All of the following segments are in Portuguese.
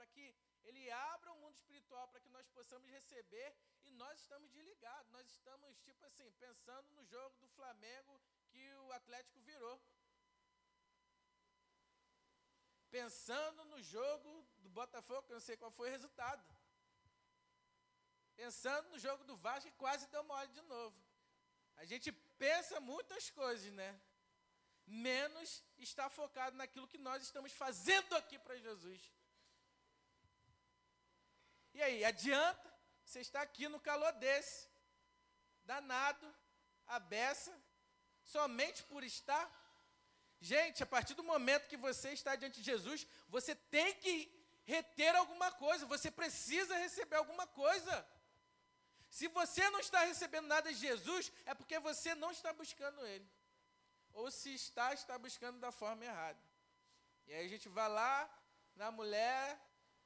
para que ele abra o mundo espiritual para que nós possamos receber e nós estamos desligados. Nós estamos, tipo assim, pensando no jogo do Flamengo que o Atlético virou. Pensando no jogo do Botafogo, que eu não sei qual foi o resultado. Pensando no jogo do Vasco, que quase deu mole de novo. A gente pensa muitas coisas, né? Menos está focado naquilo que nós estamos fazendo aqui para Jesus. E aí, adianta você estar aqui no calor desse, danado, a beça, somente por estar? Gente, a partir do momento que você está diante de Jesus, você tem que reter alguma coisa, você precisa receber alguma coisa. Se você não está recebendo nada de Jesus, é porque você não está buscando Ele. Ou se está, está buscando da forma errada. E aí a gente vai lá na mulher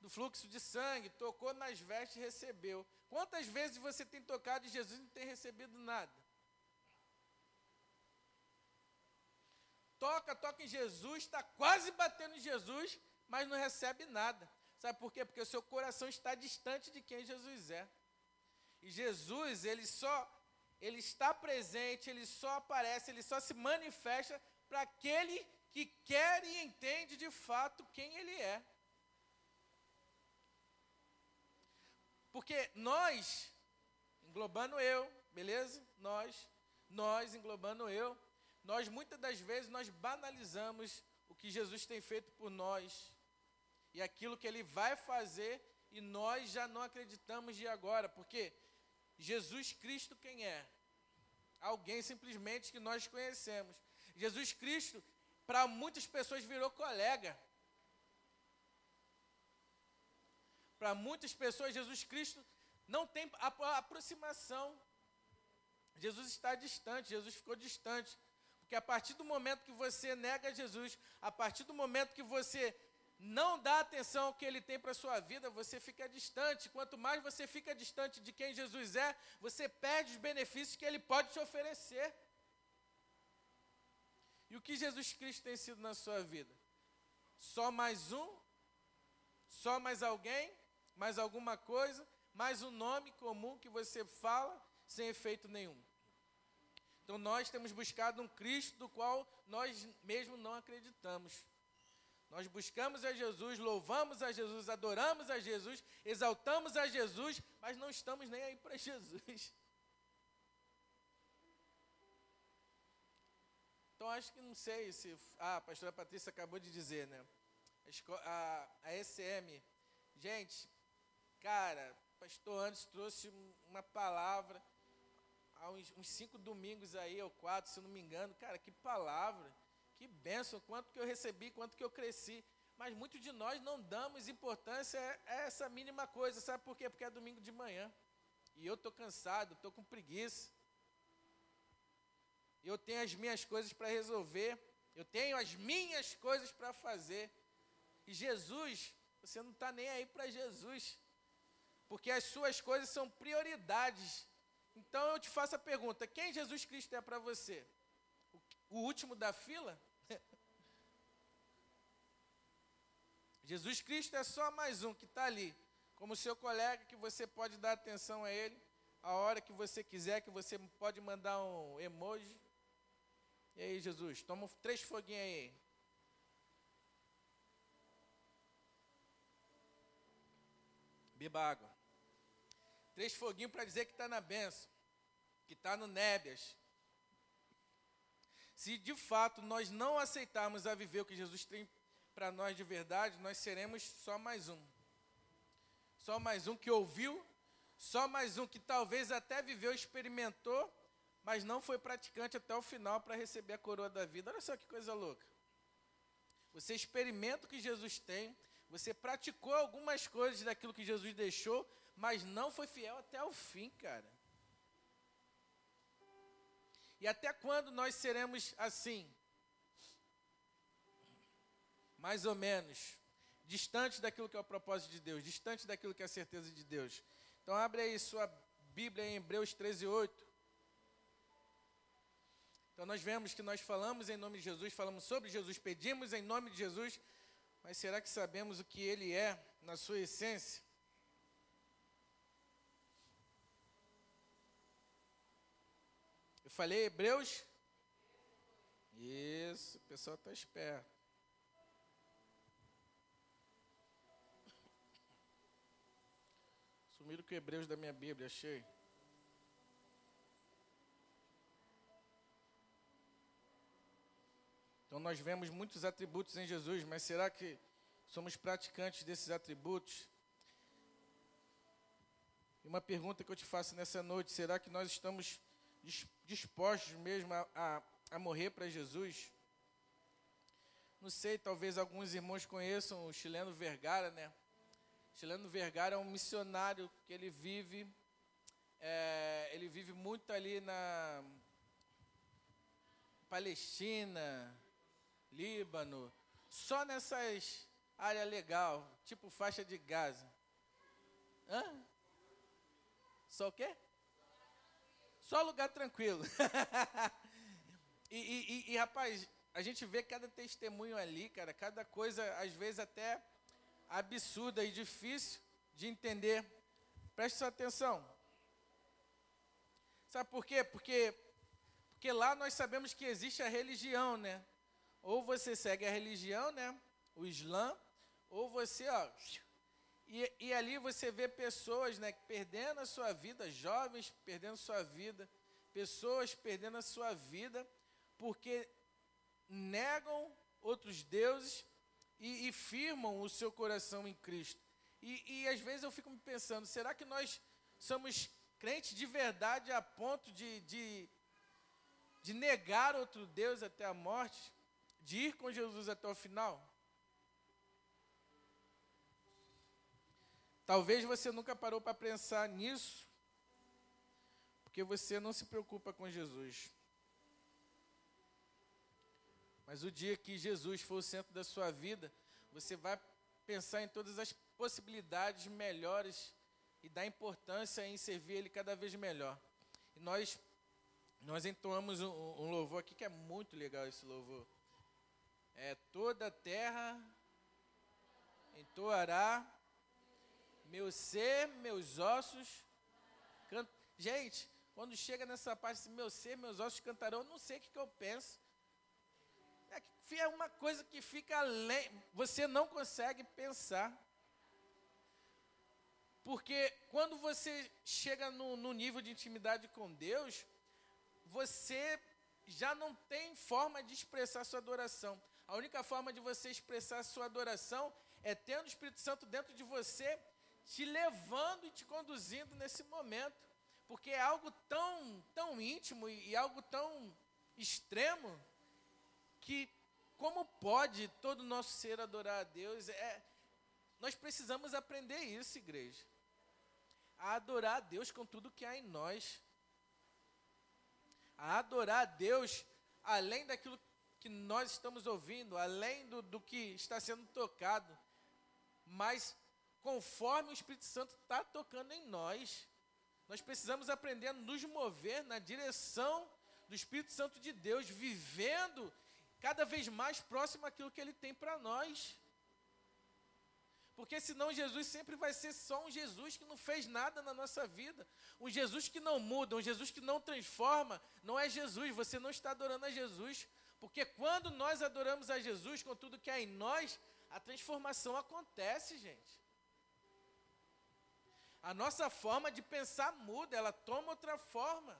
do fluxo de sangue, tocou nas vestes e recebeu. Quantas vezes você tem tocado em Jesus e não tem recebido nada? Toca, toca em Jesus, está quase batendo em Jesus, mas não recebe nada. Sabe por quê? Porque o seu coração está distante de quem Jesus é. E Jesus, ele só, ele está presente, ele só aparece, ele só se manifesta para aquele que quer e entende de fato quem ele é. Porque nós, englobando eu, beleza? Nós, nós englobando eu, nós muitas das vezes nós banalizamos o que Jesus tem feito por nós e aquilo que ele vai fazer e nós já não acreditamos de agora, porque Jesus Cristo quem é? Alguém simplesmente que nós conhecemos. Jesus Cristo para muitas pessoas virou colega. Para muitas pessoas, Jesus Cristo não tem aproximação. Jesus está distante, Jesus ficou distante. Porque a partir do momento que você nega Jesus, a partir do momento que você não dá atenção ao que ele tem para a sua vida, você fica distante. Quanto mais você fica distante de quem Jesus é, você perde os benefícios que ele pode te oferecer. E o que Jesus Cristo tem sido na sua vida? Só mais um? Só mais alguém? Mais alguma coisa, mais um nome comum que você fala sem efeito nenhum. Então nós temos buscado um Cristo do qual nós mesmo não acreditamos. Nós buscamos a Jesus, louvamos a Jesus, adoramos a Jesus, exaltamos a Jesus, mas não estamos nem aí para Jesus. Então acho que não sei se. Ah, a pastora Patrícia acabou de dizer, né? A, a ECM. Gente, Cara, pastor Anderson trouxe uma palavra há uns, uns, cinco domingos aí, ou quatro, se não me engano. Cara, que palavra, que bênção, quanto que eu recebi, quanto que eu cresci. Mas muitos de nós não damos importância a essa mínima coisa. Sabe por quê? Porque é domingo de manhã. E eu estou cansado, estou com preguiça. Eu tenho as minhas coisas para resolver. Eu tenho as minhas coisas para fazer. E Jesus, você não está nem aí para Jesus porque as suas coisas são prioridades. Então eu te faço a pergunta: quem Jesus Cristo é para você? O, último da fila? Jesus Cristo é só mais um que está ali, como seu colega, que você pode dar atenção a ele a hora que você quiser, que você pode mandar um emoji. E aí, Jesus, toma três foguinhos aí. Beba água. Três foguinhos para dizer que está na benção, que está no nébias. Se de fato nós não aceitarmos a viver o que Jesus tem para nós de verdade, nós seremos só mais um. Só mais um que ouviu, só mais um que talvez até viveu, experimentou, mas não foi praticante até o final para receber a coroa da vida. Olha só que coisa louca. Você experimenta o que Jesus tem, você praticou algumas coisas daquilo que Jesus deixou, mas não foi fiel até o fim, cara. E até quando nós seremos assim? Mais ou menos. Distante daquilo que é o propósito de Deus, distante daquilo que é a certeza de Deus. Então abre aí sua Bíblia em Hebreus 13, 8. Então nós vemos que nós falamos em nome de Jesus, falamos sobre Jesus, pedimos em nome de Jesus, Mas será que sabemos o que ele é na sua essência? Falei Hebreus? Isso, o pessoal está esperto. Sumiram com Hebreus da minha Bíblia, achei. Então nós vemos muitos atributos em Jesus, mas será que somos praticantes desses atributos? E uma pergunta que eu te faço nessa noite: será que nós estamos dispostos mesmo a, a, a morrer para Jesus? Não sei, talvez alguns irmãos conheçam o chileno Vergara, né? Chileno Vergara é um missionário que ele vive, é, ele vive muito ali na Palestina, Líbano, só nessas áreas legal, tipo faixa de Gaza. Hã? Só o quê? Só lugar tranquilo. e, e, e, rapaz, a gente vê cada testemunho ali, cara, cada coisa, às vezes até absurda e difícil de entender. Preste sua atenção. Sabe por quê? Porque, porque lá nós sabemos que existe a religião, né? Ou você segue a religião, né? O Islã, ou você, ó. E, e ali você vê pessoas, né, perdendo a sua vida, jovens perdendo sua vida, pessoas perdendo a sua vida, porque negam outros deuses e, e firmam o seu coração em Cristo. E, e às vezes eu fico me pensando, será que nós somos crentes de verdade a ponto de, de, de negar outro Deus até a morte? de ir com Jesus até o final? Talvez você nunca parou para pensar nisso, porque você não se preocupa com Jesus. Mas o dia que Jesus for o centro da sua vida, você vai pensar em todas as possibilidades melhores e dar importância em servir Ele cada vez melhor. E nós, nós entoamos um, um louvor aqui que é muito legal esse louvor é, toda a terra entoará, meu ser, meus ossos. Can... Gente, quando chega nessa parte, assim, meu ser, meus ossos cantarão, eu não sei o que, que eu penso. É, é uma coisa que fica além, você não consegue pensar. Porque quando você chega no, no nível de intimidade com Deus, você já não tem forma de expressar sua adoração. A única forma de você expressar sua adoração é tendo o Espírito Santo dentro de você, te levando e te conduzindo nesse momento. Porque é algo tão, tão íntimo e, e algo tão extremo que como pode todo o nosso ser adorar a Deus? É, nós precisamos aprender isso, igreja. A adorar a Deus com tudo que há em nós. A adorar a Deus além daquilo que nós estamos ouvindo, além do, do que está sendo tocado, mas conforme o Espírito Santo está tocando em nós, nós precisamos aprender a nos mover na direção do Espírito Santo de Deus, vivendo cada vez mais próximo àquilo que Ele tem para nós. Porque senão Jesus sempre vai ser só um Jesus que não fez nada na nossa vida. Um Jesus que não muda, um Jesus que não transforma. Não é Jesus, você não está adorando a Jesus. Porque quando nós adoramos a Jesus com tudo que há em nós, a transformação acontece, gente. A nossa forma de pensar muda, ela toma outra forma.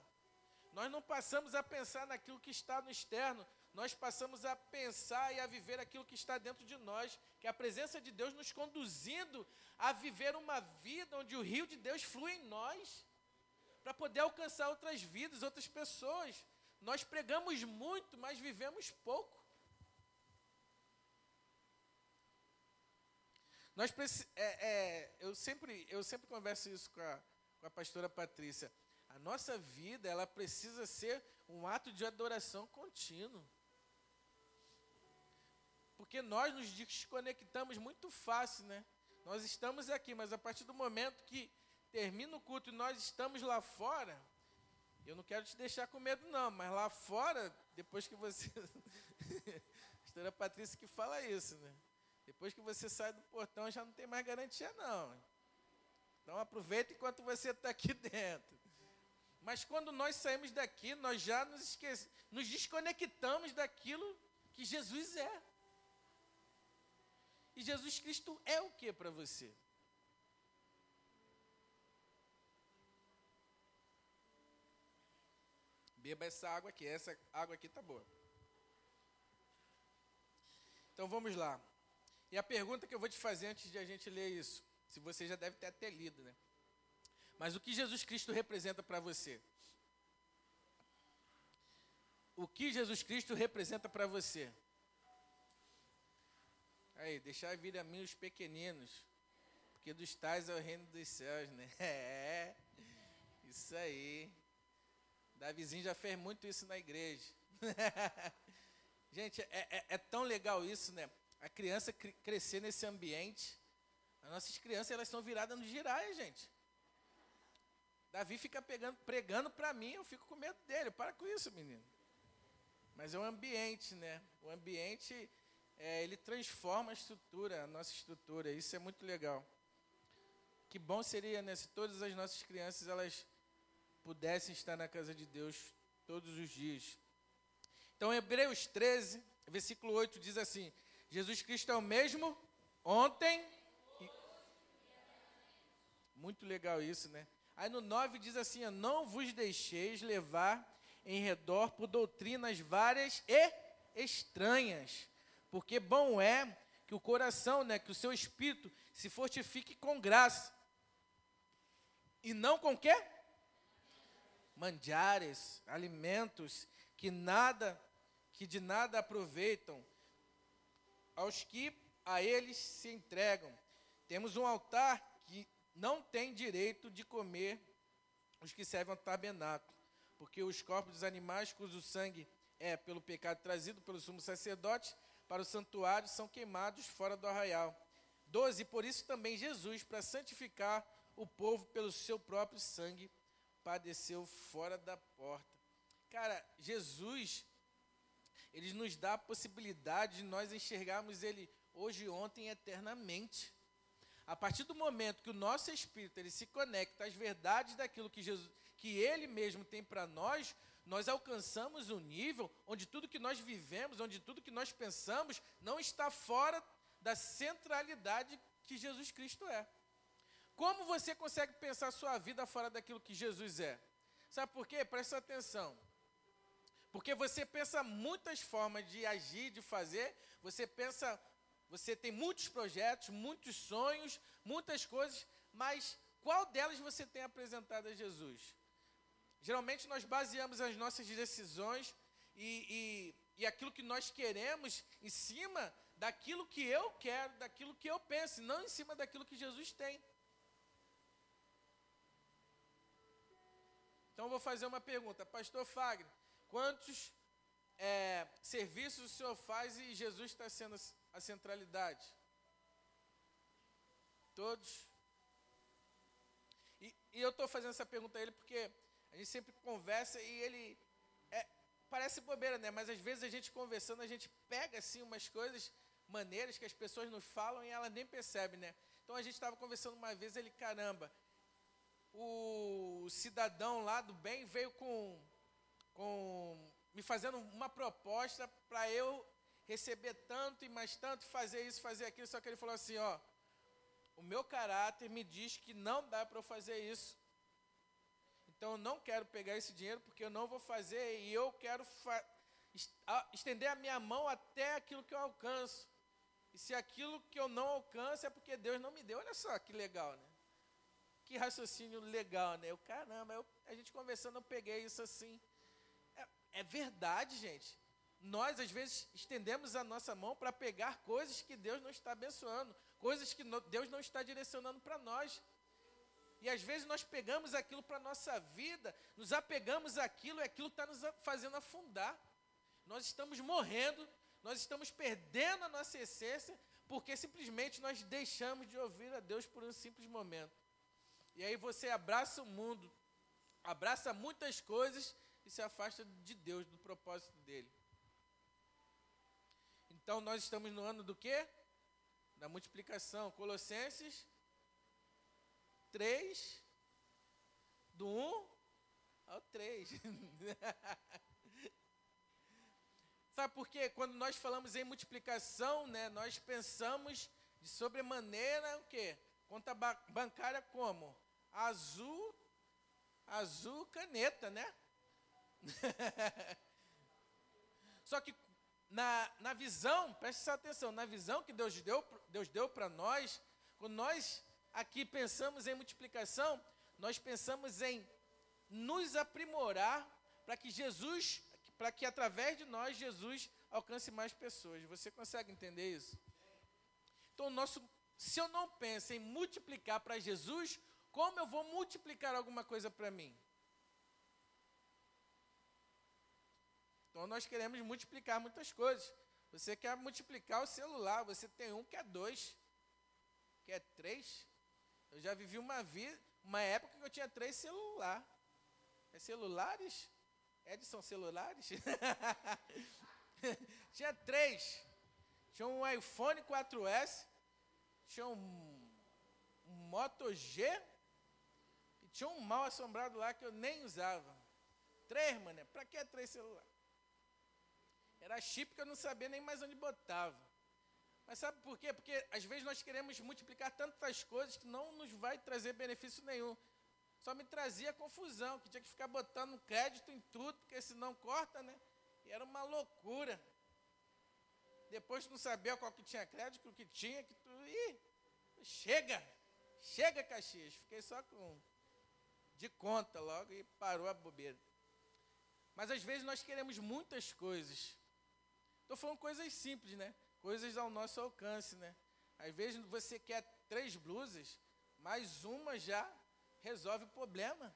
Nós não passamos a pensar naquilo que está no externo, nós passamos a pensar e a viver aquilo que está dentro de nós, que é a presença de Deus nos conduzindo a viver uma vida onde o rio de Deus flui em nós, para poder alcançar outras vidas, outras pessoas. Nós pregamos muito, mas vivemos pouco. Nós é, é, eu, sempre, eu sempre converso isso com a, com a pastora Patrícia. A nossa vida, ela precisa ser um ato de adoração contínuo. Porque nós nos desconectamos muito fácil, né? Nós estamos aqui, mas a partir do momento que termina o culto e nós estamos lá fora, eu não quero te deixar com medo, não, mas lá fora, depois que você. a pastora Patrícia que fala isso, né? Depois que você sai do portão, já não tem mais garantia, não. Então aproveita enquanto você está aqui dentro. Mas quando nós saímos daqui, nós já nos, nos desconectamos daquilo que Jesus é. E Jesus Cristo é o que para você? Beba essa água aqui, essa água aqui tá boa. Então vamos lá. E a pergunta que eu vou te fazer antes de a gente ler isso, se você já deve ter até lido, né? Mas o que Jesus Cristo representa para você? O que Jesus Cristo representa para você? Aí, deixar vir a mim os pequeninos, porque dos tais é o reino dos céus, né? É, isso aí. Davizinho já fez muito isso na igreja. Gente, é, é, é, tão legal isso, né? A criança cr crescer nesse ambiente. As nossas crianças, elas são viradas no giraia, gente. Davi fica pegando, pregando para mim, eu fico com medo dele. Para com isso, menino. Mas é o ambiente, né? O ambiente, é, ele transforma a estrutura, a nossa estrutura. Isso é muito legal. Que bom seria, né? Se todas as nossas crianças, elas pudessem estar na casa de Deus todos os dias. Então, Hebreus 13, versículo 8 diz assim: Jesus Cristo é o mesmo ontem. E... Muito legal isso, né? Aí no 9 diz assim: Não vos deixeis levar em redor por doutrinas várias e estranhas, porque bom é que o coração, né, que o seu espírito se fortifique com graça. E não com quê? manjares, alimentos que nada, que de nada aproveitam aos que a eles se entregam. Temos um altar que não tem direito de comer os que servem ao tabernáculo, porque os corpos dos animais cujo sangue é pelo pecado trazido pelo sumo sacerdote para o santuário são queimados fora do arraial. 12. Por isso também Jesus, para santificar o povo pelo seu próprio sangue, padeceu fora da porta. Cara, Jesus, ele nos dá a possibilidade de nós enxergarmos ele hoje, ontem, eternamente. A partir do momento que o nosso espírito ele se conecta às verdades daquilo que Jesus, que ele mesmo tem para nós, nós alcançamos um nível onde tudo que nós vivemos, onde tudo que nós pensamos não está fora da centralidade que Jesus Cristo é. Como você consegue pensar sua vida fora daquilo que Jesus é? Sabe por quê? Presta atenção. Porque você pensa muitas formas de agir, de fazer, você pensa, você tem muitos projetos, muitos sonhos, muitas coisas, mas qual delas você tem apresentado a Jesus? Geralmente nós baseamos as nossas decisões e, e, e aquilo que nós queremos em cima daquilo que eu quero, daquilo que eu penso, não em cima daquilo que Jesus tem. Então, vou fazer uma pergunta. Pastor Fagner, quantos é, serviços o senhor faz e Jesus está sendo a centralidade? Todos? E, e eu estou fazendo essa pergunta a ele porque a gente sempre conversa e ele. É, parece bobeira, né? Mas às vezes a gente conversando, a gente pega assim umas coisas, maneiras que as pessoas nos falam e ela nem percebe, né? Então a gente estava conversando uma vez, ele, caramba, o cidadão lá do bem veio com, com me fazendo uma proposta para eu receber tanto e mais tanto, fazer isso, fazer aquilo, só que ele falou assim, ó, o meu caráter me diz que não dá para eu fazer isso. Então eu não quero pegar esse dinheiro porque eu não vou fazer e eu quero estender a minha mão até aquilo que eu alcanço. E se aquilo que eu não alcanço é porque Deus não me deu. Olha só que legal, né? Que raciocínio legal, né? Eu, caramba, eu, a gente conversando, eu peguei isso assim. É, verdade, gente. Nós, às vezes, estendemos a nossa mão para pegar coisas que Deus não está abençoando, coisas que Deus não está direcionando para nós. E às vezes nós pegamos aquilo para a nossa vida, nos apegamos àquilo e aquilo está nos fazendo afundar. Nós estamos morrendo, nós estamos perdendo a nossa essência, porque simplesmente nós deixamos de ouvir a Deus por um simples momento. E aí você abraça o mundo, abraça muitas coisas e se afasta de Deus, do propósito dele. Então nós estamos no ano do quê? da multiplicação. Colossenses 3, do 1 ao 3. Sabe por quê? Quando nós falamos em multiplicação, né, nós pensamos de sobremaneira o quê? Conta bancária como? Azul, azul caneta, né? Só que na, na visão, preste atenção, na visão que Deus deu, Deus deu para nós, quando nós aqui pensamos em multiplicação, nós pensamos em nos aprimorar para que Jesus, para que através de nós Jesus alcance mais pessoas. Você consegue entender isso? Então, nosso, se eu não penso em multiplicar para Jesus, como eu vou multiplicar alguma coisa para mim? Então nós queremos multiplicar muitas coisas. Você quer multiplicar o celular, você tem um que é dois, que é três. Eu já vivi uma vida, uma época que eu tinha três celular. É celulares? Edson celulares? tinha três. Tinha um iPhone 4S, tinha um, um Moto G e tinha um mal assombrado lá que eu nem usava. Três, mané. Pra que três celulares? Era chip que eu não sabia nem mais onde botava. Mas sabe por quê? Porque às vezes nós queremos multiplicar tantas coisas que não nos vai trazer benefício nenhum. Só me trazia confusão, que tinha que ficar botando crédito em tudo, porque senão corta, né? E era uma loucura. Depois não sabia qual que tinha crédito, o que tinha, que tu. Ih, chega! Chega, Caxias. Fiquei só com de conta logo e parou a bobeira. Mas às vezes nós queremos muitas coisas. Estou falando coisas simples, né? Coisas ao nosso alcance, né? Às vezes você quer três blusas, mas uma já resolve o problema.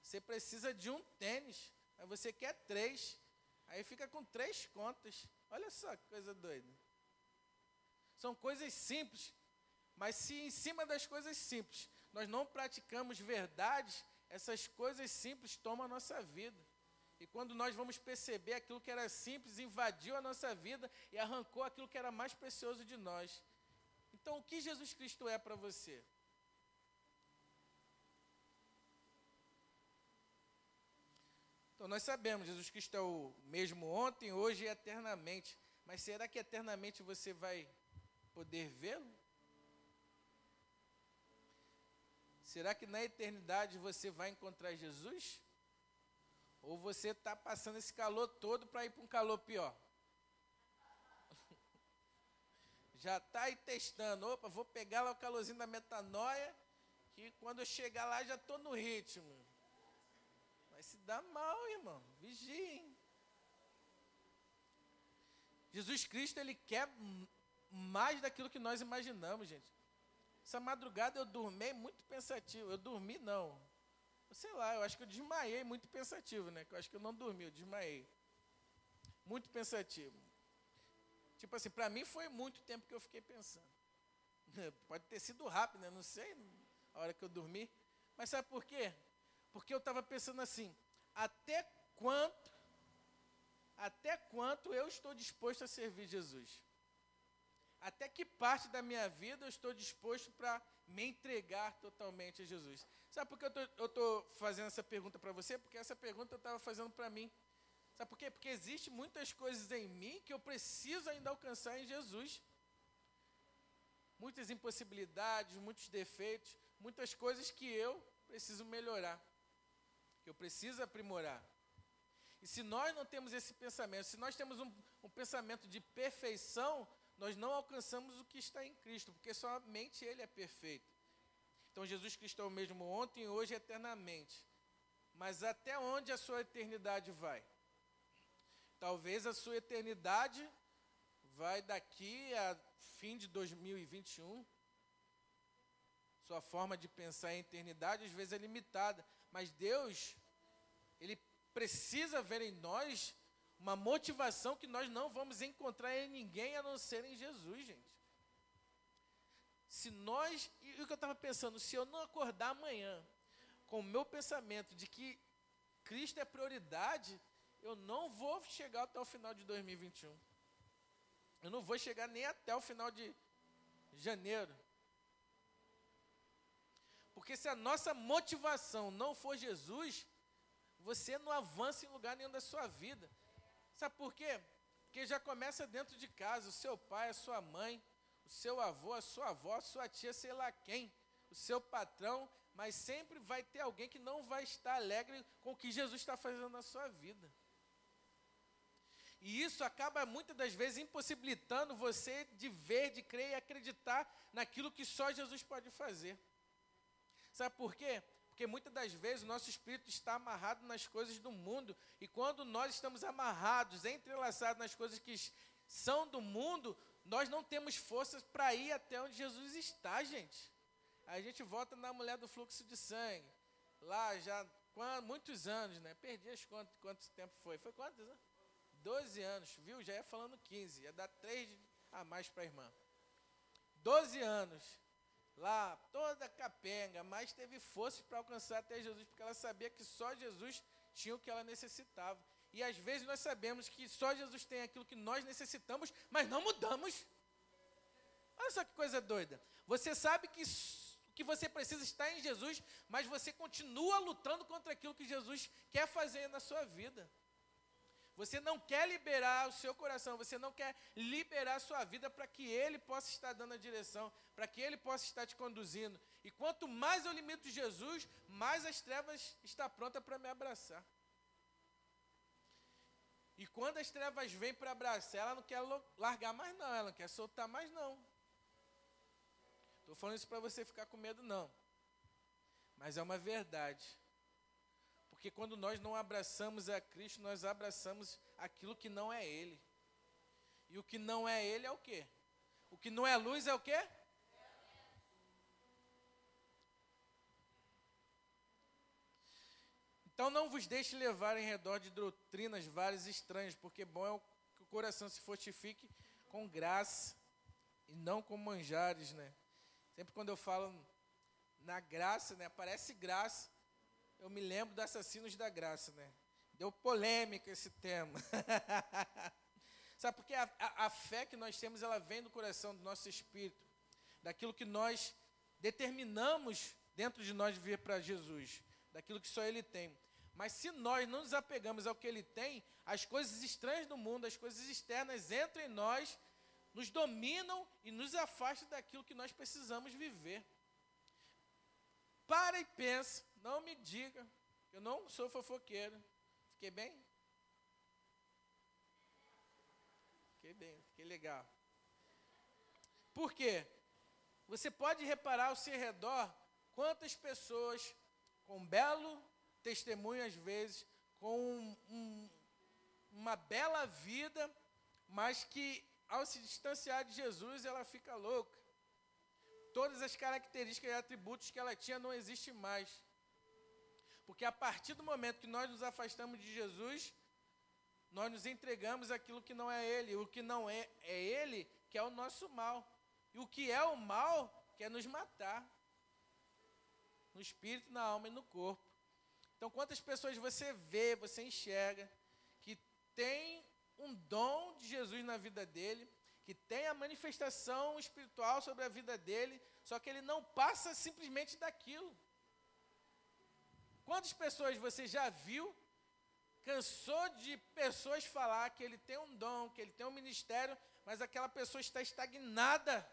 Você precisa de um tênis, mas você quer três. Aí fica com três contas. Olha só que coisa doida. São coisas simples, mas se em cima das coisas simples nós não praticamos verdades, essas coisas simples tomam a nossa vida. E quando nós vamos perceber aquilo que era simples, invadiu a nossa vida e arrancou aquilo que era mais precioso de nós. Então, o que Jesus Cristo é para você? Então, nós sabemos, Jesus Cristo é o mesmo ontem, hoje e eternamente. Mas será que eternamente você vai poder vê-lo? Será que na eternidade você vai encontrar Jesus? Ou você está passando esse calor todo para ir para um calor pior? Já está aí testando. Opa, vou pegar lá o calorzinho da metanoia, que quando eu chegar lá já estou no ritmo. Vai se dar mal, irmão. Vigiem. Jesus Cristo, ele quer mais daquilo que nós imaginamos, gente. Essa madrugada eu dormi muito pensativo. Eu dormi, não sei lá, eu acho que eu desmaiei muito pensativo, né? Eu acho que eu não dormi, eu desmaiei. Muito pensativo. Tipo assim, para mim foi muito tempo que eu fiquei pensando. Pode ter sido rápido, né? Não sei a hora que eu dormi. Mas sabe por quê? Porque eu estava pensando assim, até quanto, até quanto eu estou disposto a servir Jesus? Até que parte da minha vida eu estou disposto para me entregar totalmente a Jesus? Sabe por que eu estou fazendo essa pergunta para você? Porque essa pergunta eu estava fazendo para mim. Sabe por quê? Porque existe muitas coisas em mim que eu preciso ainda alcançar em Jesus. Muitas impossibilidades, muitos defeitos, muitas coisas que eu preciso melhorar, que eu preciso aprimorar. E se nós não temos esse pensamento, se nós temos um, um pensamento de perfeição, nós não alcançamos o que está em Cristo, porque somente Ele é perfeito. Então Jesus Cristo é o mesmo ontem, hoje e eternamente. Mas até onde a sua eternidade vai? Talvez a sua eternidade vai daqui a fim de 2021. Sua forma de pensar em eternidade às vezes é limitada, mas Deus ele precisa ver em nós uma motivação que nós não vamos encontrar em ninguém a não ser em Jesus, gente. Se nós, e o que eu estava pensando, se eu não acordar amanhã com o meu pensamento de que Cristo é prioridade, eu não vou chegar até o final de 2021. Eu não vou chegar nem até o final de janeiro. Porque se a nossa motivação não for Jesus, você não avança em lugar nenhum da sua vida. Sabe por quê? Porque já começa dentro de casa, o seu pai, a sua mãe, o seu avô, a sua avó, a sua tia, sei lá quem, o seu patrão, mas sempre vai ter alguém que não vai estar alegre com o que Jesus está fazendo na sua vida. E isso acaba muitas das vezes impossibilitando você de ver, de crer e acreditar naquilo que só Jesus pode fazer. Sabe por quê? Porque muitas das vezes o nosso espírito está amarrado nas coisas do mundo, e quando nós estamos amarrados, entrelaçados nas coisas que são do mundo, nós não temos forças para ir até onde Jesus está, gente. A gente volta na mulher do fluxo de sangue. Lá já muitos anos, né? Perdi as contas quanto tempo foi. Foi quantos anos? 12 anos, viu? Já ia falando 15, ia dar 3 a mais para a irmã. 12 anos lá, toda capenga, mas teve força para alcançar até Jesus, porque ela sabia que só Jesus tinha o que ela necessitava. E às vezes nós sabemos que só Jesus tem aquilo que nós necessitamos, mas não mudamos. Olha só que coisa doida. Você sabe que o que você precisa está em Jesus, mas você continua lutando contra aquilo que Jesus quer fazer na sua vida. Você não quer liberar o seu coração, você não quer liberar a sua vida para que Ele possa estar dando a direção, para que Ele possa estar te conduzindo. E quanto mais eu limito Jesus, mais as trevas está pronta para me abraçar. E quando as trevas vêm para abraçar, ela não quer largar mais não, ela não quer soltar mais não. Estou falando isso para você ficar com medo não. Mas é uma verdade. Porque quando nós não abraçamos a Cristo, nós abraçamos aquilo que não é Ele. E o que não é Ele é o quê? O que não é luz é o quê? Então não vos deixe levar em redor de doutrinas várias e estranhas, porque bom é que o coração se fortifique com graça e não com manjares, né? Sempre quando eu falo na graça, né, aparece graça, eu me lembro do Assassinos da Graça, né? Deu polêmica esse tema. Sabe, porque a, a, a, fé que nós temos, ela vem do coração do nosso espírito, daquilo que nós determinamos dentro de nós vir para Jesus, daquilo que só Ele tem. Mas se nós não nos apegamos ao que Ele tem, as coisas estranhas do mundo, as coisas externas entram em nós, nos dominam e nos afastam daquilo que nós precisamos viver. Para e pensa não me diga, eu não sou fofoqueiro. Fiquei bem? Fiquei bem, fiquei legal. Por quê? Você pode reparar ao seu redor quantas pessoas com belo testemunho, às vezes, com um, um, uma bela vida, mas que ao se distanciar de Jesus ela fica louca. Todas as características e atributos que ela tinha não existem mais. Porque a partir do momento que nós nos afastamos de Jesus, nós nos entregamos aquilo que não é Ele. O que não é, é Ele, que é o nosso mal. E o que é o mal, quer nos matar. No espírito, na alma e no corpo. Então, quantas pessoas você vê, você enxerga, que tem um dom de Jesus na vida dele, que tem a manifestação espiritual sobre a vida dele, só que ele não passa simplesmente daquilo. Quantas pessoas você já viu, cansou de pessoas falar que ele tem um dom, que ele tem um ministério, mas aquela pessoa está estagnada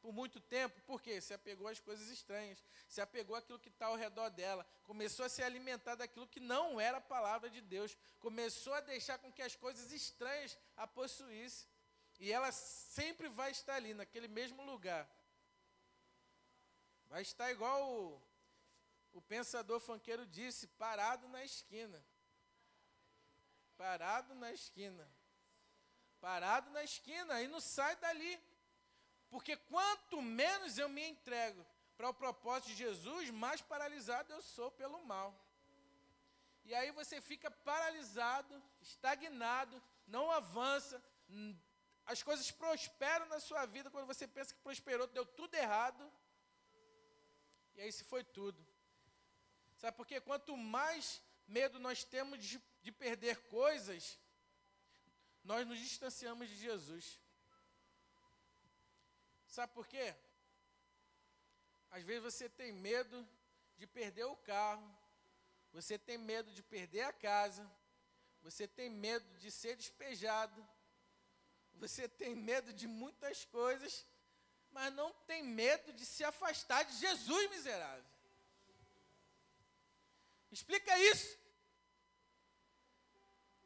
por muito tempo, por quê? Se apegou às coisas estranhas, se apegou àquilo que está ao redor dela, começou a se alimentar daquilo que não era a palavra de Deus, começou a deixar com que as coisas estranhas a possuíssem, e ela sempre vai estar ali, naquele mesmo lugar. Vai estar igual o, o pensador fanqueiro disse: parado na esquina. Parado na esquina. Parado na esquina e não sai dali. Porque quanto menos eu me entrego para o propósito de Jesus, mais paralisado eu sou pelo mal. E aí você fica paralisado, estagnado, não avança, as coisas prosperam na sua vida quando você pensa que prosperou, deu tudo errado. E aí se foi tudo. Sabe por quê? Quanto mais medo nós temos de, de perder coisas, nós nos distanciamos de Jesus. Sabe por quê? Às vezes você tem medo de perder o carro, você tem medo de perder a casa, você tem medo de ser despejado, você tem medo de muitas coisas, mas não tem medo de se afastar de Jesus, miserável. Explica isso.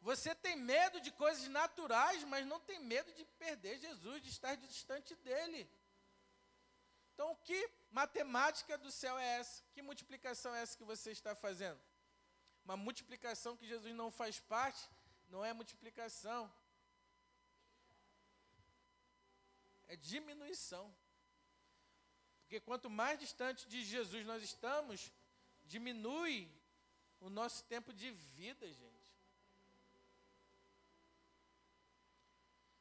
Você tem medo de coisas naturais, mas não tem medo de perder Jesus, de estar distante dele. Então, que matemática do céu é essa? Que multiplicação é essa que você está fazendo? Uma multiplicação que Jesus não faz parte, não é multiplicação, é diminuição. Porque quanto mais distante de Jesus nós estamos, diminui o nosso tempo de vida, gente.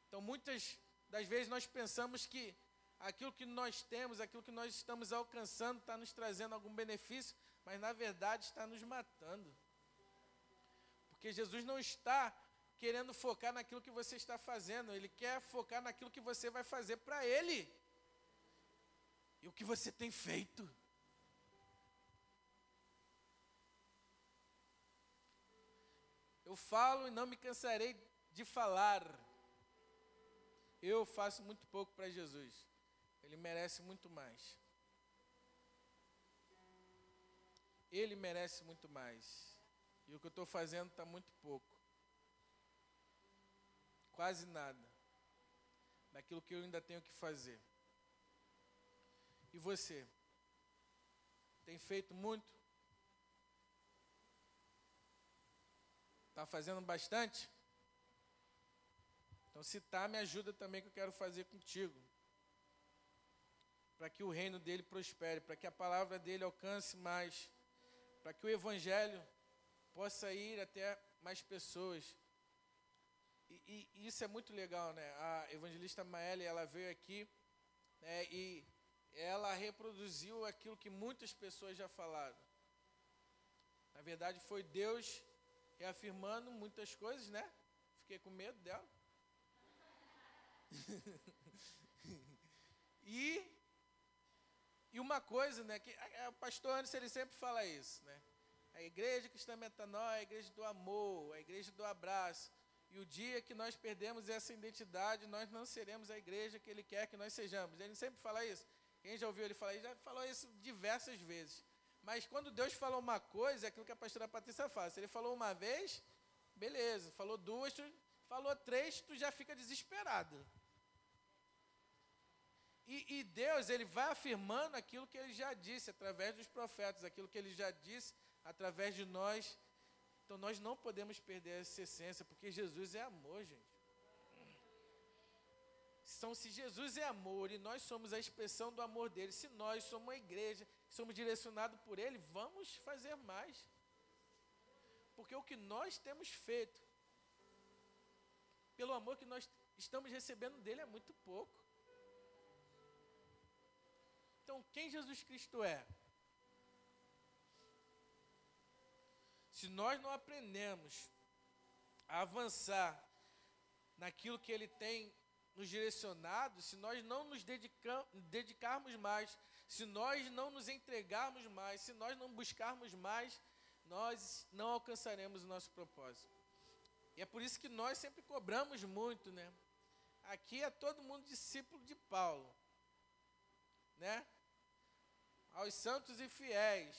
Então, muitas das vezes nós pensamos que aquilo que nós temos, aquilo que nós estamos alcançando, está nos trazendo algum benefício, mas na verdade está nos matando. Porque Jesus não está querendo focar naquilo que você está fazendo, Ele quer focar naquilo que você vai fazer para Ele. E o que você tem feito. Eu falo e não me cansarei de falar eu faço muito pouco para Jesus. Ele merece muito mais. Ele merece muito mais. E o que eu estou fazendo está muito pouco. Quase nada. Daquilo que eu ainda tenho que fazer. E você? Tem feito muito? Está fazendo bastante? Então, se tá, me ajuda também que eu quero fazer contigo. Para que o reino dele prospere, para que a palavra dele alcance mais, para que o evangelho possa ir até mais pessoas. E, e, isso é muito legal, né? A evangelista Maelle, ela veio aqui né, e ela reproduziu aquilo que muitas pessoas já falaram. Na verdade, foi Deus reafirmando muitas coisas, né? Fiquei com medo dela. e, e uma coisa, né, que o pastor Anderson ele sempre fala isso, né? A igreja cristã metanóia é a igreja do amor, a igreja do abraço. E o dia que nós perdemos essa identidade, nós não seremos a igreja que ele quer que nós sejamos. Ele sempre fala isso. Quem já ouviu ele falar, ele já falou isso diversas vezes. Mas quando Deus falou uma coisa, é aquilo que a pastora Patrícia fala. Se ele falou uma vez, beleza. Falou duas, tu, falou três, tu já fica desesperado. E, e, Deus, ele vai afirmando aquilo que ele já disse através dos profetas, aquilo que ele já disse através de nós. Então nós não podemos perder essa essência, porque Jesus é amor, gente. Então, se Jesus é amor e nós somos a expressão do amor dele, se nós somos uma igreja, somos direcionados por ele, vamos fazer mais. Porque o que nós temos feito, pelo amor que nós estamos recebendo dele, é muito pouco. Então, quem Jesus Cristo é? Se nós não aprendemos a avançar naquilo que Ele tem nos direcionado, se nós não nos dedicarmos mais, se nós não nos entregarmos mais, se nós não buscarmos mais, nós não alcançaremos o nosso propósito. E é por isso que nós sempre cobramos muito, né? Aqui é todo mundo discípulo de Paulo, né? aos santos e fiéis.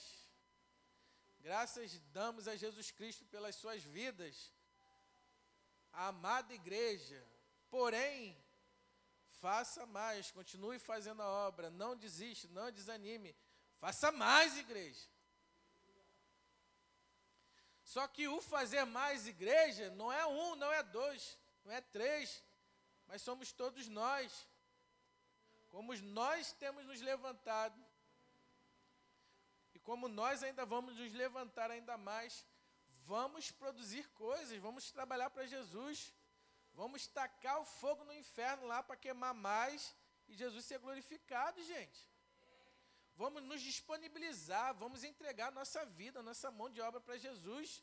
Graças damos a Jesus Cristo pelas suas vidas, a amada igreja. Porém, faça mais, continue fazendo a obra, não desiste, não desanime. Faça mais, igreja. Só que o fazer mais igreja não é um, não é dois, não é três, mas somos todos nós. Como nós temos nos levantado como nós ainda vamos nos levantar ainda mais, vamos produzir coisas, vamos trabalhar para Jesus, vamos tacar o fogo no inferno lá para queimar mais e Jesus ser glorificado, gente. Vamos nos disponibilizar, vamos entregar nossa vida, nossa mão de obra para Jesus.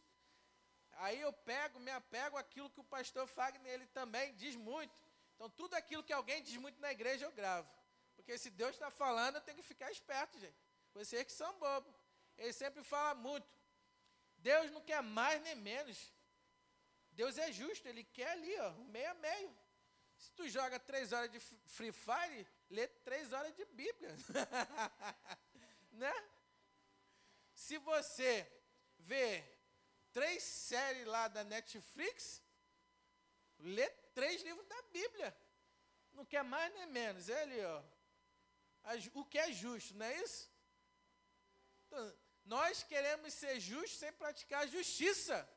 Aí eu pego, me apego àquilo que o pastor Fagner ele também diz muito. Então tudo aquilo que alguém diz muito na igreja eu gravo. Porque se Deus está falando, eu tenho que ficar esperto, gente. Vocês que são bobos. Ele sempre fala muito. Deus não quer mais nem menos. Deus é justo, ele quer ali, ó, meio a meio. Se tu joga três horas de Free Fire, lê três horas de Bíblia. né? Se você vê três séries lá da Netflix, lê três livros da Bíblia. Não quer mais nem menos. É ali, ó. O que é justo, não é isso? Então, nós queremos ser justos sem praticar a justiça.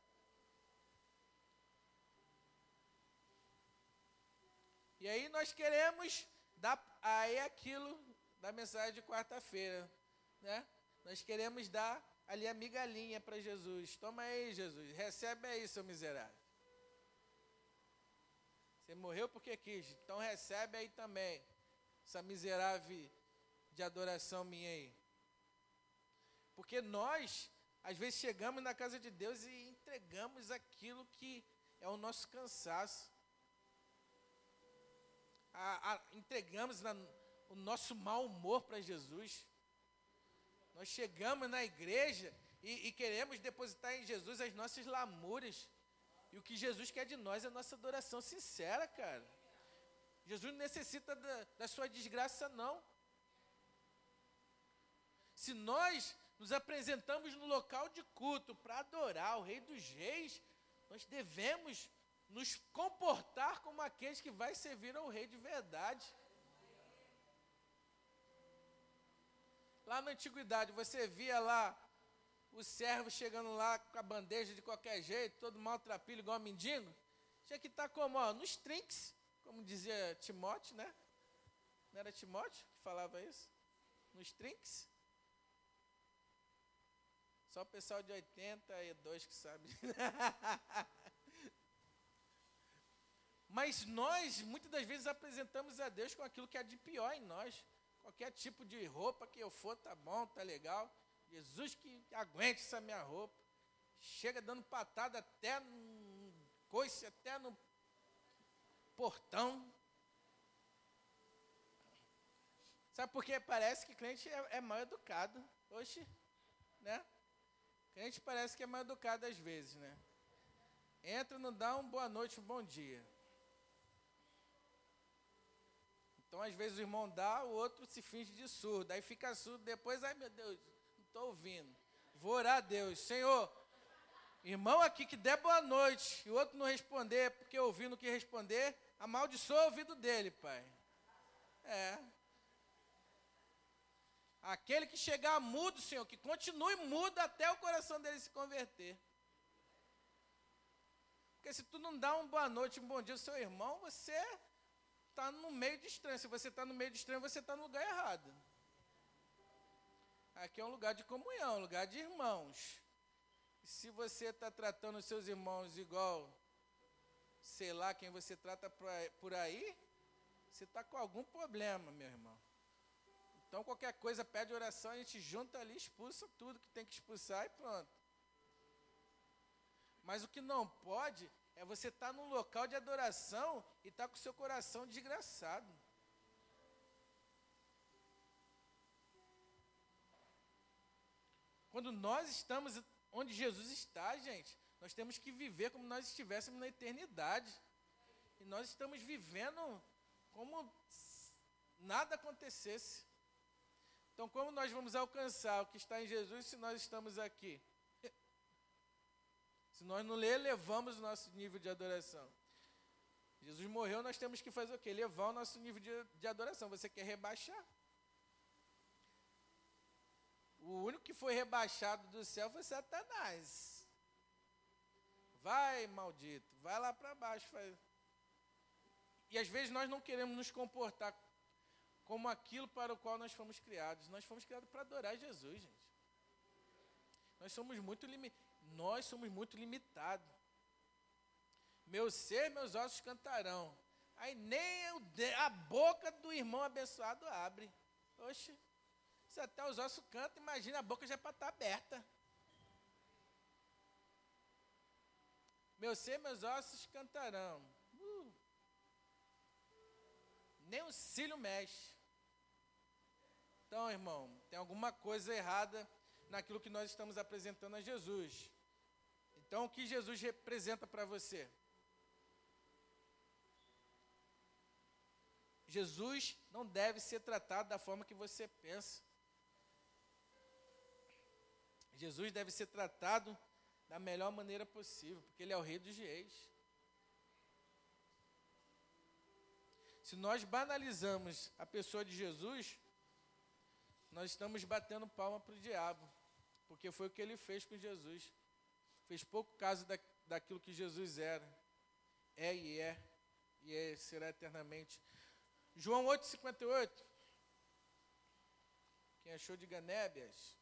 E aí nós queremos dar aí aquilo da mensagem de quarta-feira, né? Nós queremos dar ali a migalhinha para Jesus. Toma aí, Jesus, recebe aí, seu miserável. Você morreu porque quis, então recebe aí também essa miserável de adoração minha aí. Porque nós, às vezes, chegamos na casa de Deus e entregamos aquilo que é o nosso cansaço a, a, entregamos na, o nosso mau humor para Jesus. Nós chegamos na igreja e, e, queremos depositar em Jesus as nossas lamúrias. E o que Jesus quer de nós é a nossa adoração sincera, cara. Jesus não necessita da, da sua desgraça, não. Se nós nos apresentamos no local de culto para adorar o Rei dos Reis, nós devemos nos comportar como aqueles que vai servir ao rei de verdade. Lá na antiguidade, você via lá o servo chegando lá com a bandeja de qualquer jeito, todo maltrapilho, igual mendigo. Tinha que estar como, ó, nos trinques, como dizia Timóteo, né? Não era Timóteo que falava isso? Nos trinques? Só o pessoal de 82 que sabe. Mas nós, muitas das vezes, apresentamos a Deus com aquilo que é de pior em nós. Qualquer tipo de roupa que eu for, tá bom, tá legal. Jesus que aguente essa minha roupa. Chega dando patada até no coice, até no portão. Sabe por quê? Parece que crente é, é mal educado. Oxe, né? Crente parece que é mal educado às vezes, né? Entra, não dá um boa noite, um bom dia. Então, às vezes, o irmão dá, o outro se finge de surdo. Aí fica surdo, depois, ai meu Deus, não estou ouvindo. Vou orar a Deus. Senhor, irmão aqui que der boa noite e o outro não responder porque ouviu no que responder, amaldiçoa o ouvido dele, Pai. É. Aquele que chegar mudo, Senhor, que continue mudo até o coração dele se converter. Porque se tu não dá uma boa noite, um bom dia ao seu irmão, você está no meio de estranho. Se você está no meio de estranho, você está no lugar errado. Aqui é um lugar de comunhão, um lugar de irmãos. Se você está tratando os seus irmãos igual, sei lá, quem você trata por aí, você está com algum problema, meu irmão. Então, qualquer coisa, pede oração, a gente junta ali, expulsa tudo que tem que expulsar e pronto. Mas o que não pode é você estar tá num local de adoração e estar tá com o seu coração desgraçado. Quando nós estamos onde Jesus está, gente, nós temos que viver como nós estivéssemos na eternidade. E nós estamos vivendo como nada acontecesse. Então, como nós vamos alcançar o que está em Jesus se nós estamos aqui? Se nós não elevamos o nosso nível de adoração. Jesus morreu, nós temos que fazer o quê? Elevar o nosso nível de, de adoração. Você quer rebaixar? O único que foi rebaixado do céu foi Satanás. Vai, maldito, vai lá para baixo. Faz... E às vezes nós não queremos nos comportar como aquilo para o qual nós fomos criados. Nós fomos criados para adorar Jesus, gente. Nós somos muito limitados nós somos muito limitados. Meu ser, meus ossos cantarão. Aí nem a boca do irmão abençoado abre. Oxe, se até os ossos cantam, imagina a boca já para estar tá aberta. Meu ser, meus ossos cantarão. Uh. Nem o cílio mexe. Então, irmão, tem alguma coisa errada naquilo que nós estamos apresentando a Jesus. Então, o que Jesus representa para você? Jesus não deve ser tratado da forma que você pensa. Jesus deve ser tratado da melhor maneira possível, porque Ele é o Rei dos Reis. Se nós banalizamos a pessoa de Jesus, nós estamos batendo palma para o diabo, porque foi o que ele fez com Jesus. Fez pouco caso da, daquilo que Jesus era, é e é, e é, será eternamente. João 8,58. Quem achou, de Ganébias.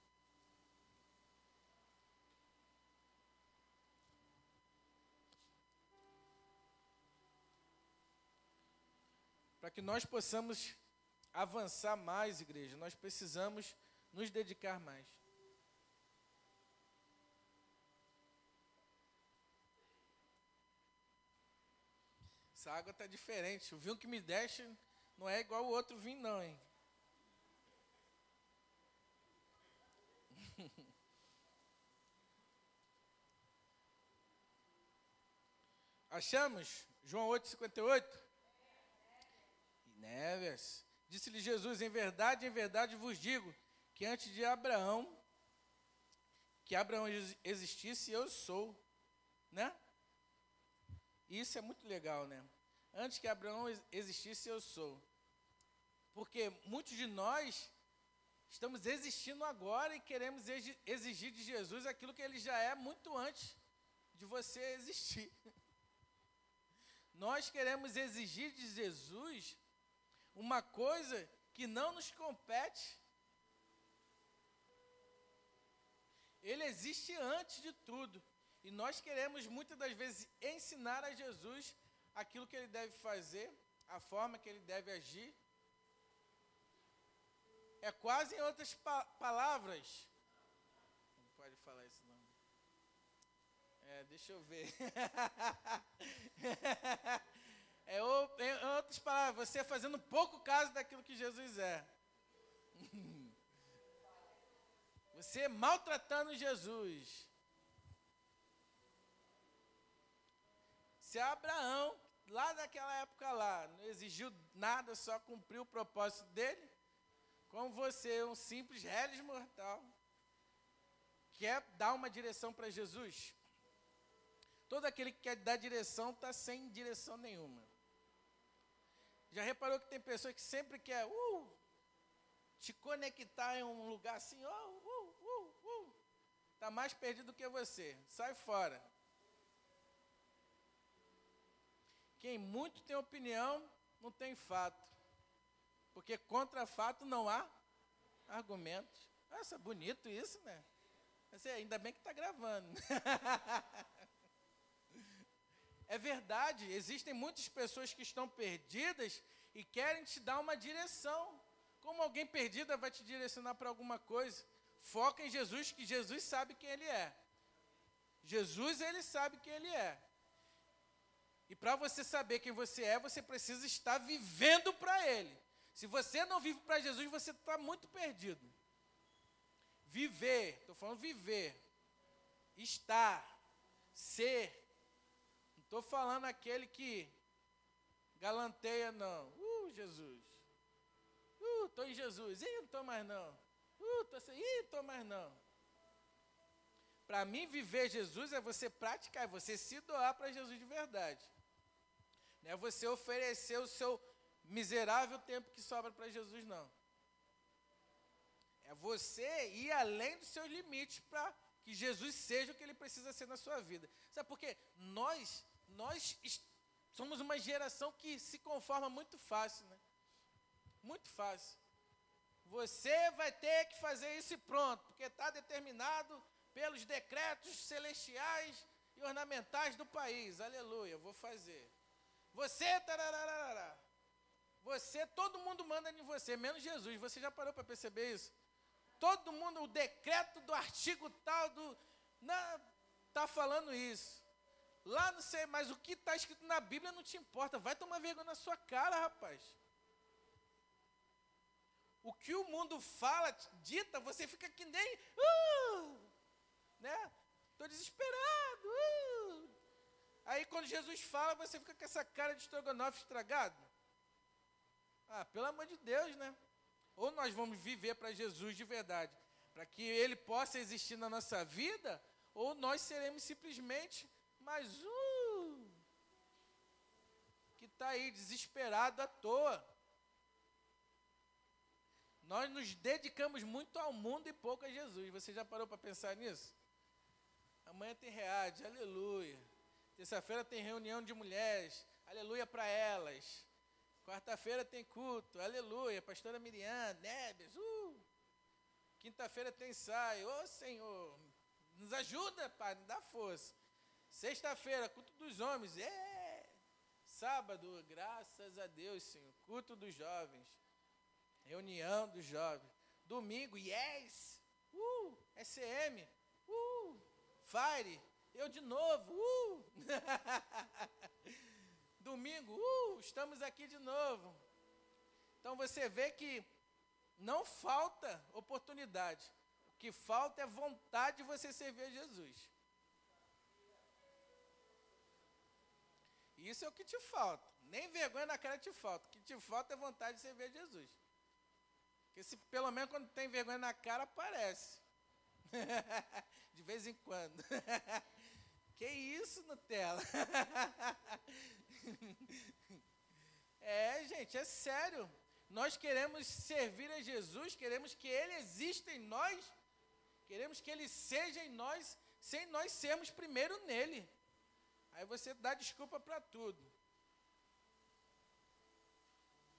Para que nós possamos avançar mais, igreja, nós precisamos nos dedicar mais. Essa água está diferente. O vinho que me deixa não é igual o outro vinho, não, hein? Achamos? João 8,58? Neves. Disse-lhe Jesus: Em verdade, em verdade vos digo que antes de Abraão, que Abraão existisse, eu sou. Né? Isso é muito legal, né? Antes que Abraão existisse, eu sou. Porque muitos de nós estamos existindo agora e queremos exigir de Jesus aquilo que ele já é muito antes de você existir. Nós queremos exigir de Jesus uma coisa que não nos compete. Ele existe antes de tudo. E nós queremos muitas das vezes ensinar a Jesus aquilo que ele deve fazer, a forma que ele deve agir. É quase em outras pa palavras. Não pode falar isso não. É, deixa eu ver. É, em outras palavras, você fazendo pouco caso daquilo que Jesus é. Você maltratando Jesus. Se Abraão, lá naquela época lá, não exigiu nada, só cumpriu o propósito dele, como você, um simples réis mortal, quer dar uma direção para Jesus, todo aquele que quer dar direção está sem direção nenhuma. Já reparou que tem pessoas que sempre quer uh, te conectar em um lugar assim, oh, uh, uh, uh. Tá mais perdido do que você. Sai fora. Quem muito tem opinião, não tem fato. Porque contra fato não há argumentos. Nossa, bonito isso, né? Mas é, ainda bem que está gravando. É verdade, existem muitas pessoas que estão perdidas e querem te dar uma direção. Como alguém perdida vai te direcionar para alguma coisa? Foca em Jesus, que Jesus sabe quem Ele é. Jesus, Ele sabe quem Ele é. E para você saber quem você é, você precisa estar vivendo para Ele. Se você não vive para Jesus, você está muito perdido. Viver, estou falando viver, estar, ser, Estou falando aquele que galanteia, não. Uh, Jesus. Uh, estou em Jesus. Ih, não estou mais não. Uh, estou assim. Ih, estou mais não. Para mim, viver Jesus é você praticar, é você se doar para Jesus de verdade. É você oferecer o seu miserável tempo que sobra para Jesus, não. É você ir além dos seus limites para que Jesus seja o que ele precisa ser na sua vida. Sabe por quê? Nós nós somos uma geração que se conforma muito fácil, né? Muito fácil. Você vai ter que fazer isso e pronto, porque está determinado pelos decretos celestiais e ornamentais do país. Aleluia, vou fazer. Você, você, todo mundo manda em você, menos Jesus. Você já parou para perceber isso? Todo mundo, o decreto do artigo tal do. Está falando isso. Lá não sei, mas o que está escrito na Bíblia não te importa. Vai tomar vergonha na sua cara, rapaz. o que o mundo fala, dita, você fica que nem. Uh, né? Estou desesperado. Uh. Aí quando Jesus fala, você fica com essa cara de estrogonofe estragado. Ah, pelo amor de Deus, né? Ou nós vamos viver para Jesus de verdade, para que Ele possa existir na nossa vida, ou nós seremos simplesmente mais um que está aí desesperado à toa. Nós nos dedicamos muito ao mundo e pouco a Jesus. Você já parou para pensar nisso? Amanhã tem reade, aleluia. Terça-feira tem reunião de mulheres, aleluia para elas. Quarta-feira tem culto, aleluia. Pastora Miriam, Nebes, uh. Quinta-feira tem ensaio, ô oh, Senhor, nos ajuda, Pai, nos dá força. Sexta-feira, culto dos homens, é. Sábado, graças a Deus, Senhor, culto dos jovens. Reunião dos jovens. Domingo, yes! Uh! SM! Uh! Fire! Eu de novo! Uh! Domingo, uh! Estamos aqui de novo. Então você vê que não falta oportunidade. O que falta é vontade de você servir a Jesus. Isso é o que te falta. Nem vergonha na cara te falta. O que te falta é vontade de servir a Jesus. Porque se pelo menos quando tem vergonha na cara, aparece. De vez em quando. que isso, Nutella? é, gente, é sério. Nós queremos servir a Jesus, queremos que Ele exista em nós, queremos que Ele seja em nós, sem nós sermos primeiro nele. Aí você dá desculpa para tudo.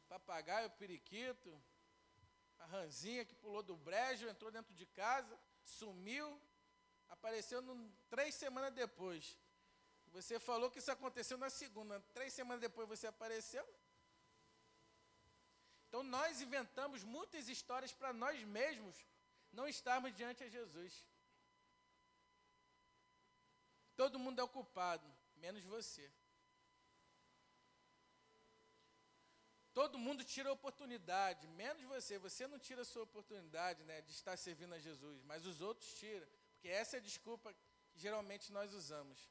Papagaio, periquito, a ranzinha que pulou do brejo, entrou dentro de casa, sumiu, apareceu no, três semanas depois. Você falou que isso aconteceu na segunda, três semanas depois você apareceu. Então nós inventamos muitas histórias para nós mesmos não estarmos diante de Jesus. Todo mundo é o culpado, menos você. Todo mundo tira a oportunidade, menos você. Você não tira a sua oportunidade né, de estar servindo a Jesus, mas os outros tiram. Porque essa é a desculpa que geralmente nós usamos.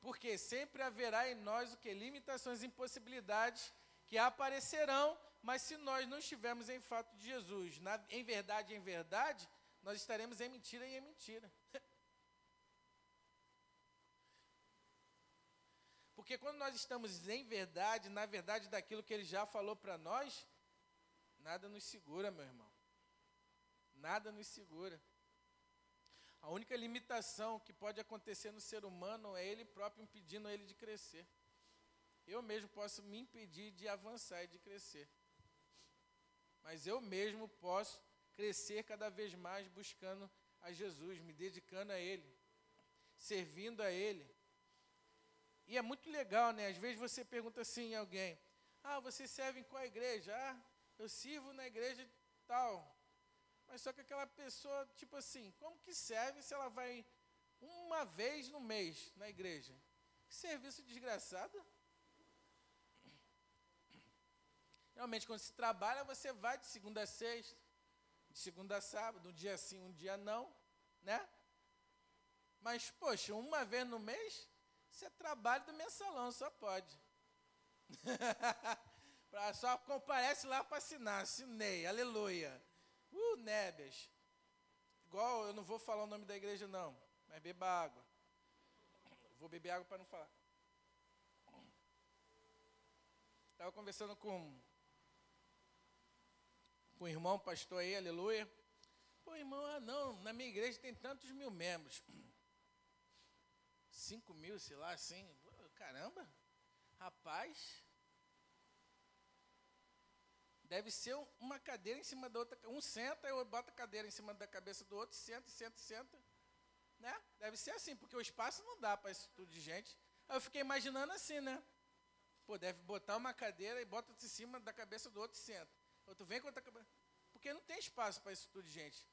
Porque sempre haverá em nós o que? Limitações e impossibilidades que aparecerão, mas se nós não estivermos em fato de Jesus, na, em verdade, em verdade, nós estaremos em mentira e em mentira. Porque quando nós estamos em verdade, na verdade daquilo que ele já falou para nós, nada nos segura, meu irmão. Nada nos segura. A única limitação que pode acontecer no ser humano é ele próprio impedindo ele de crescer. Eu mesmo posso me impedir de avançar e de crescer. Mas eu mesmo posso crescer cada vez mais buscando a Jesus, me dedicando a Ele, servindo a Ele, e é muito legal, né? Às vezes você pergunta assim a alguém: Ah, você serve em qual igreja? Ah, eu sirvo na igreja tal. Mas só que aquela pessoa, tipo assim, como que serve se ela vai uma vez no mês na igreja? Que serviço desgraçado. Realmente, quando se trabalha, você vai de segunda a sexta, de segunda a sábado, um dia sim, um dia não, né? Mas, poxa, uma vez no mês, isso é trabalho do mensalão, só pode. só comparece lá para assinar, assinei, aleluia. Uh, Nébias. Igual, eu não vou falar o nome da igreja não, mas beba água. Vou beber água para não falar. Estava conversando com, com o irmão pastor aí, aleluia. Pô, irmão, ah não, na minha igreja tem tantos mil membros. 5 mil, sei lá, assim. Caramba, rapaz. Deve ser uma cadeira em cima da outra. Um senta, eu boto a cadeira em cima da cabeça do outro, senta, senta, senta. Né? Deve ser assim, porque o espaço não dá para isso tudo de gente. Eu fiquei imaginando assim, né? Pô, deve botar uma cadeira e bota em cima da cabeça do outro e senta. Outro vem com outra cabeça. Porque não tem espaço para isso tudo de gente.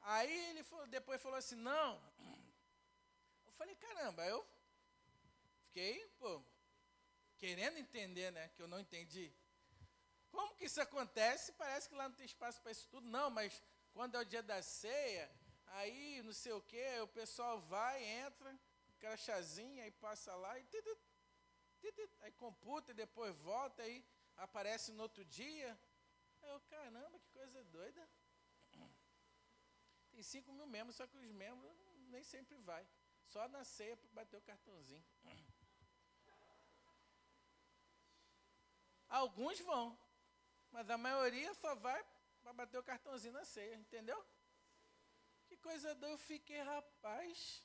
Aí ele falou, depois falou assim, não, falei, caramba, eu fiquei, pô, querendo entender, né? Que eu não entendi. Como que isso acontece? Parece que lá não tem espaço para isso tudo. Não, mas quando é o dia da ceia, aí não sei o que, o pessoal vai, entra, crachazinho, aí passa lá e aí computa e depois volta, aí aparece no outro dia. Aí eu, caramba, que coisa doida. Tem 5 mil membros, só que os membros nem sempre vai. Só na ceia para bater o cartãozinho. Alguns vão, mas a maioria só vai para bater o cartãozinho na ceia, entendeu? Que coisa doida, eu fiquei, rapaz.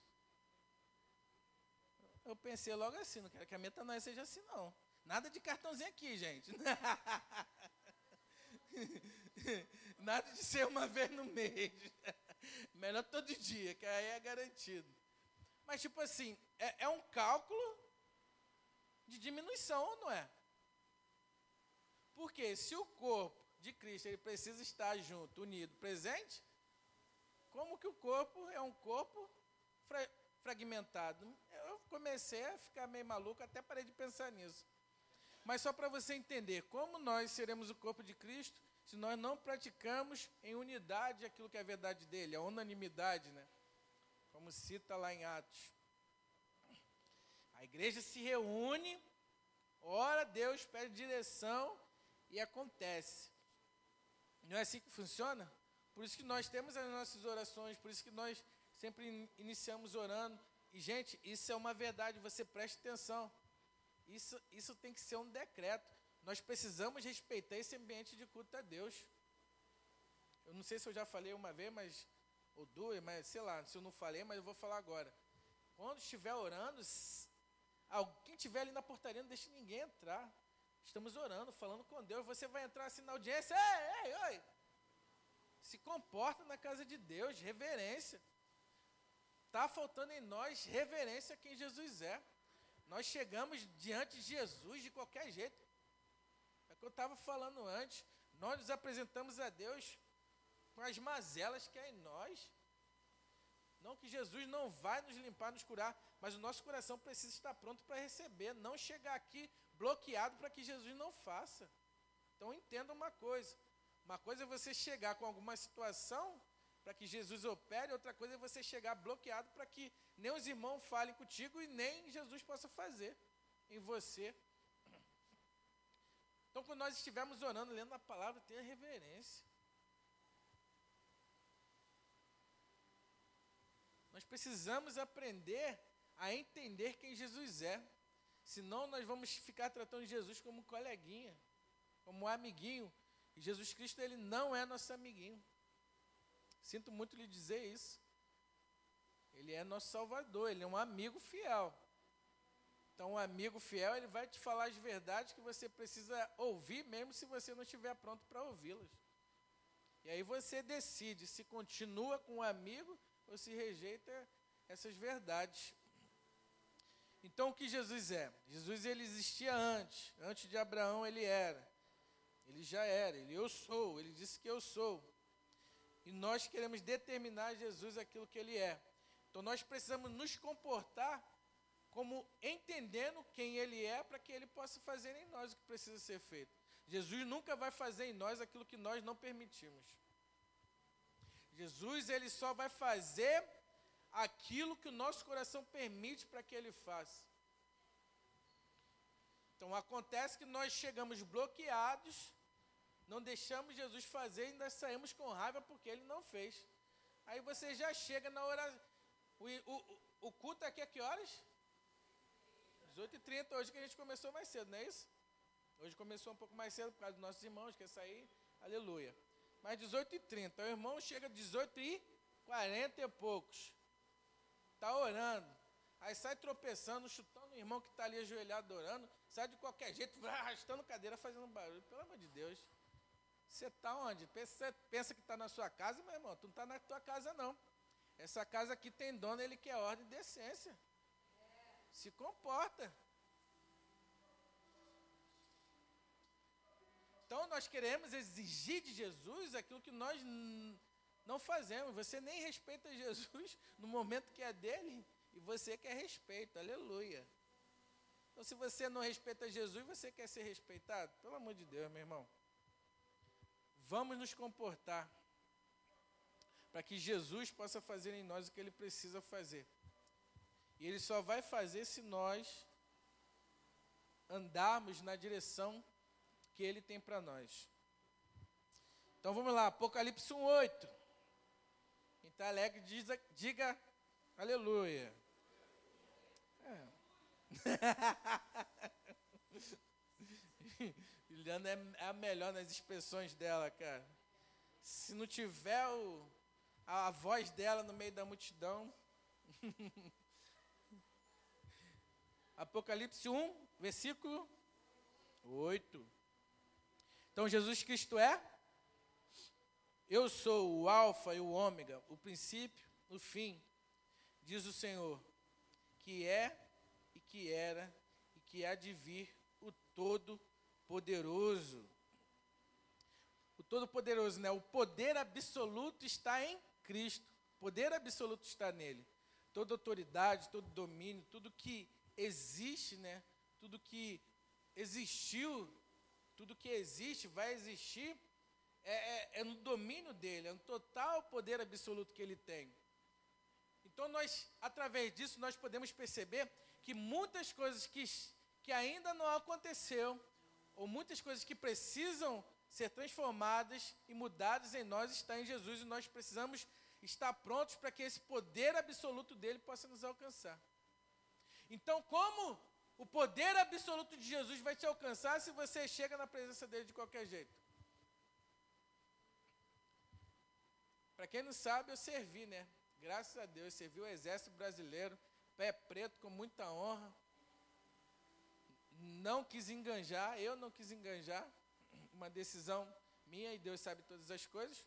Eu pensei logo assim, não quero que a metanoia seja assim, não. Nada de cartãozinho aqui, gente. Nada de ser uma vez no mês. Melhor todo dia, que aí é garantido. Mas, tipo assim, é, é um cálculo de diminuição, não é? Porque se o corpo de Cristo ele precisa estar junto, unido, presente, como que o corpo é um corpo fra fragmentado? Eu comecei a ficar meio maluco, até parei de pensar nisso. Mas só para você entender, como nós seremos o corpo de Cristo se nós não praticamos em unidade aquilo que é a verdade dele, a unanimidade, né? Como cita lá em Atos. A igreja se reúne, ora, Deus pede direção e acontece. Não é assim que funciona? Por isso que nós temos as nossas orações, por isso que nós sempre iniciamos orando. E, gente, isso é uma verdade, você preste atenção. Isso, isso tem que ser um decreto. Nós precisamos respeitar esse ambiente de culto a Deus. Eu não sei se eu já falei uma vez, mas ou duas, mas sei lá, se eu não falei, mas eu vou falar agora. Quando estiver orando, quem estiver ali na portaria, não deixe ninguém entrar. Estamos orando, falando com Deus. Você vai entrar assim na audiência, ei, ei, oi. Se comporta na casa de Deus, reverência. Está faltando em nós reverência a quem Jesus é. Nós chegamos diante de Jesus de qualquer jeito. É o que eu estava falando antes. Nós nos apresentamos a Deus com as mazelas que há em nós. Não que Jesus não vai nos limpar, nos curar, mas o nosso coração precisa estar pronto para receber, não chegar aqui bloqueado para que Jesus não faça. Então entenda uma coisa: uma coisa é você chegar com alguma situação para que Jesus opere, outra coisa é você chegar bloqueado para que nem os irmãos falem contigo e nem Jesus possa fazer em você. Então, quando nós estivermos orando, lendo a palavra, tenha reverência. Nós precisamos aprender a entender quem Jesus é. Senão nós vamos ficar tratando Jesus como coleguinha, como amiguinho. E Jesus Cristo, ele não é nosso amiguinho. Sinto muito lhe dizer isso. Ele é nosso Salvador, ele é um amigo fiel. Então, um amigo fiel, ele vai te falar as verdades que você precisa ouvir, mesmo se você não estiver pronto para ouvi-las. E aí você decide se continua com o amigo ou se rejeita essas verdades. Então o que Jesus é? Jesus ele existia antes, antes de Abraão ele era. Ele já era, ele eu sou, ele disse que eu sou. E nós queremos determinar Jesus aquilo que ele é. Então nós precisamos nos comportar como entendendo quem ele é para que ele possa fazer em nós o que precisa ser feito. Jesus nunca vai fazer em nós aquilo que nós não permitimos. Jesus ele só vai fazer aquilo que o nosso coração permite para que ele faça. Então acontece que nós chegamos bloqueados, não deixamos Jesus fazer e ainda saímos com raiva porque ele não fez. Aí você já chega na hora. O, o, o culto aqui a que horas? 18h30, hoje que a gente começou mais cedo, não é isso? Hoje começou um pouco mais cedo por causa dos nossos irmãos, quer sair, aleluia. Mas 18h30, o irmão chega 18h40 e poucos está orando, aí sai tropeçando, chutando o irmão que está ali ajoelhado orando, sai de qualquer jeito, arrastando cadeira, fazendo barulho. Pelo amor de Deus. Você está onde? Pensa, pensa que está na sua casa, meu irmão. Tu não está na tua casa, não. Essa casa aqui tem dono, ele quer ordem e decência. Se comporta. Então nós queremos exigir de Jesus aquilo que nós não fazemos. Você nem respeita Jesus no momento que é dele e você quer respeito. Aleluia. Então, se você não respeita Jesus, você quer ser respeitado? Pelo amor de Deus, meu irmão. vamos nos comportar para que Jesus possa fazer em nós o que ele precisa fazer. E ele só vai fazer se nós andarmos na direção que ele tem para nós. Então vamos lá, Apocalipse 1:8. Está alegre, diz, diga aleluia. É. Juliana é, é a melhor nas expressões dela, cara. Se não tiver o, a, a voz dela no meio da multidão. Apocalipse 1, versículo 8. Então Jesus Cristo é eu sou o Alfa e o Ômega, o princípio, o fim, diz o Senhor, que é e que era e que há de vir o Todo-Poderoso. O Todo-Poderoso, né? O poder absoluto está em Cristo. O poder absoluto está nele. Toda autoridade, todo domínio, tudo que existe, né? Tudo que existiu, tudo que existe, vai existir é, é, é no domínio dele, é no total poder absoluto que ele tem. Então nós, através disso, nós podemos perceber que muitas coisas que, que ainda não aconteceu, ou muitas coisas que precisam ser transformadas e mudadas em nós, está em Jesus, e nós precisamos estar prontos para que esse poder absoluto dele possa nos alcançar. Então, como o poder absoluto de Jesus vai te alcançar se você chega na presença dele de qualquer jeito? Para quem não sabe, eu servi, né? Graças a Deus, servi o Exército Brasileiro, pé preto, com muita honra. Não quis enganjar, eu não quis enganjar. Uma decisão minha e Deus sabe todas as coisas.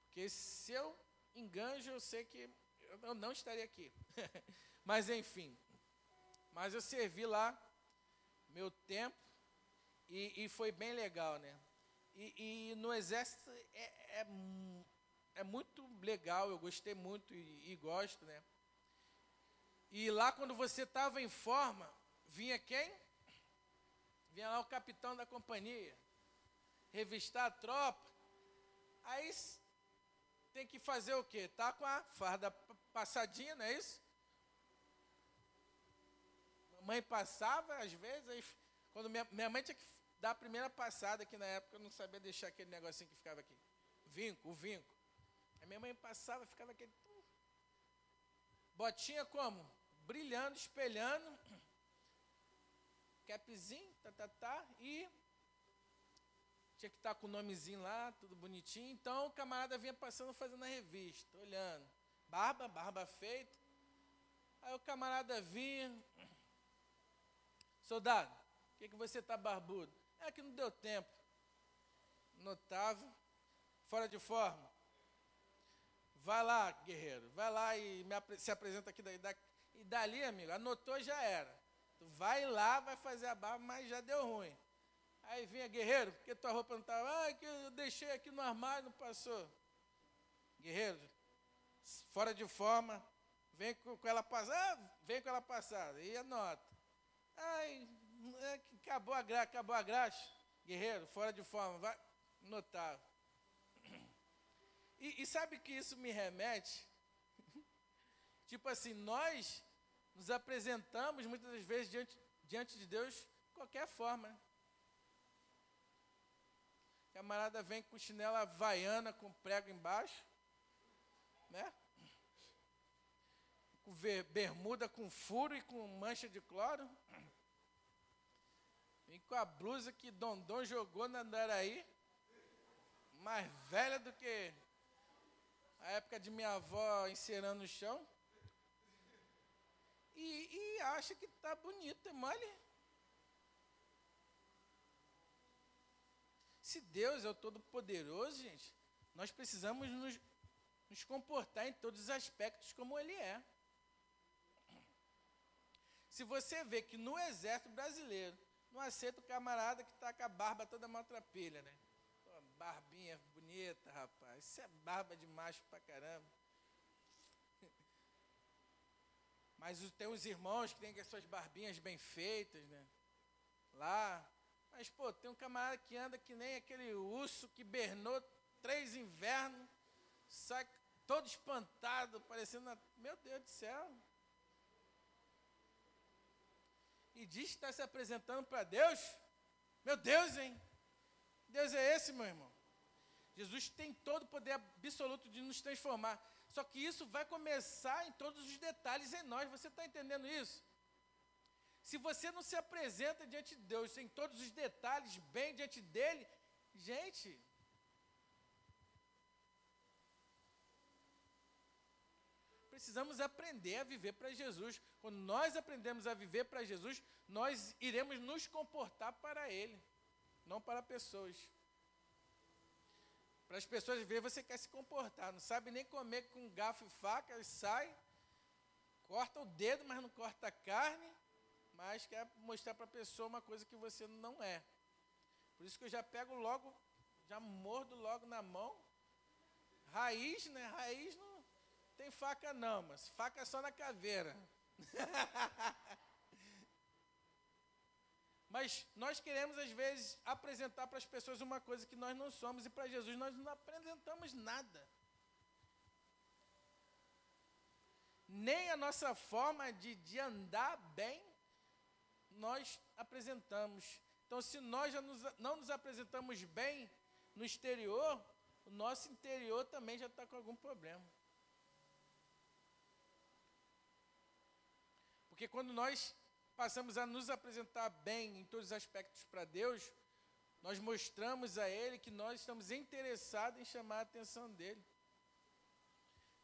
Porque se eu enganjo, eu sei que eu não estaria aqui. mas enfim, mas eu servi lá meu tempo e, e foi bem legal, né? E, e no exército é, é, é muito legal, eu gostei muito e, e gosto, né? E lá quando você estava em forma, vinha quem? Vinha lá o capitão da companhia, revistar a tropa. Aí tem que fazer o quê? Tá com a farda passadinha, não é isso? Mãe passava, às vezes, aí, quando minha, minha mãe tinha que dar a primeira passada, que na época eu não sabia deixar aquele negocinho que ficava aqui. Vinco, o vinco. A minha mãe passava, ficava aquele. Botinha como? Brilhando, espelhando. Capzinho, tá, tá, tá. E tinha que estar tá com o nomezinho lá, tudo bonitinho. Então o camarada vinha passando, fazendo a revista, olhando. Barba, barba feita. Aí o camarada vinha. Soldado, por que, que você está barbudo? É que não deu tempo. Notável, fora de forma. Vai lá, guerreiro, vai lá e se apresenta aqui daí. E dali, amigo, anotou já era. Tu vai lá, vai fazer a barba, mas já deu ruim. Aí vinha, guerreiro, porque tua roupa não estava. Ah, que eu deixei aqui no armário, não passou. Guerreiro, fora de forma, vem com, com ela passada, ah, vem com ela passada, e anota. Ai, é acabou a graxa, acabou a graxa. Guerreiro, fora de forma, vai, notável. E, e sabe que isso me remete? tipo assim, nós nos apresentamos muitas das vezes diante, diante de Deus de qualquer forma. Né? Camarada vem com chinela havaiana com prego embaixo, né? Com bermuda com furo e com mancha de cloro. Vem com a blusa que Dondon jogou na Andaraí, mais velha do que a época de minha avó encerando no chão. E, e acha que está bonito, é mole. Se Deus é o Todo-Poderoso, gente, nós precisamos nos, nos comportar em todos os aspectos como Ele é. Se você vê que no exército brasileiro não aceita o camarada que está com a barba toda maltrapilha, né? barbinha bonita, rapaz. Isso é barba de macho pra caramba. Mas tem os irmãos que têm as suas barbinhas bem feitas, né? Lá, Mas, pô, tem um camarada que anda que nem aquele urso que bernou três invernos, sai todo espantado, parecendo. Meu Deus do céu. E diz que está se apresentando para Deus. Meu Deus, hein? Deus é esse, meu irmão. Jesus tem todo o poder absoluto de nos transformar. Só que isso vai começar em todos os detalhes em nós. Você está entendendo isso? Se você não se apresenta diante de Deus em todos os detalhes, bem diante dele, gente. Precisamos aprender a viver para Jesus. Quando nós aprendemos a viver para Jesus, nós iremos nos comportar para Ele, não para pessoas. Para as pessoas verem, você quer se comportar, não sabe nem comer com garfo e faca, sai, corta o dedo, mas não corta a carne, mas quer mostrar para a pessoa uma coisa que você não é. Por isso que eu já pego logo, já mordo logo na mão. Raiz, né? Raiz não tem faca não, mas faca é só na caveira. mas nós queremos às vezes apresentar para as pessoas uma coisa que nós não somos e para Jesus nós não apresentamos nada. Nem a nossa forma de, de andar bem nós apresentamos. Então, se nós já nos, não nos apresentamos bem no exterior, o nosso interior também já está com algum problema. Porque quando nós passamos a nos apresentar bem em todos os aspectos para Deus, nós mostramos a Ele que nós estamos interessados em chamar a atenção dEle.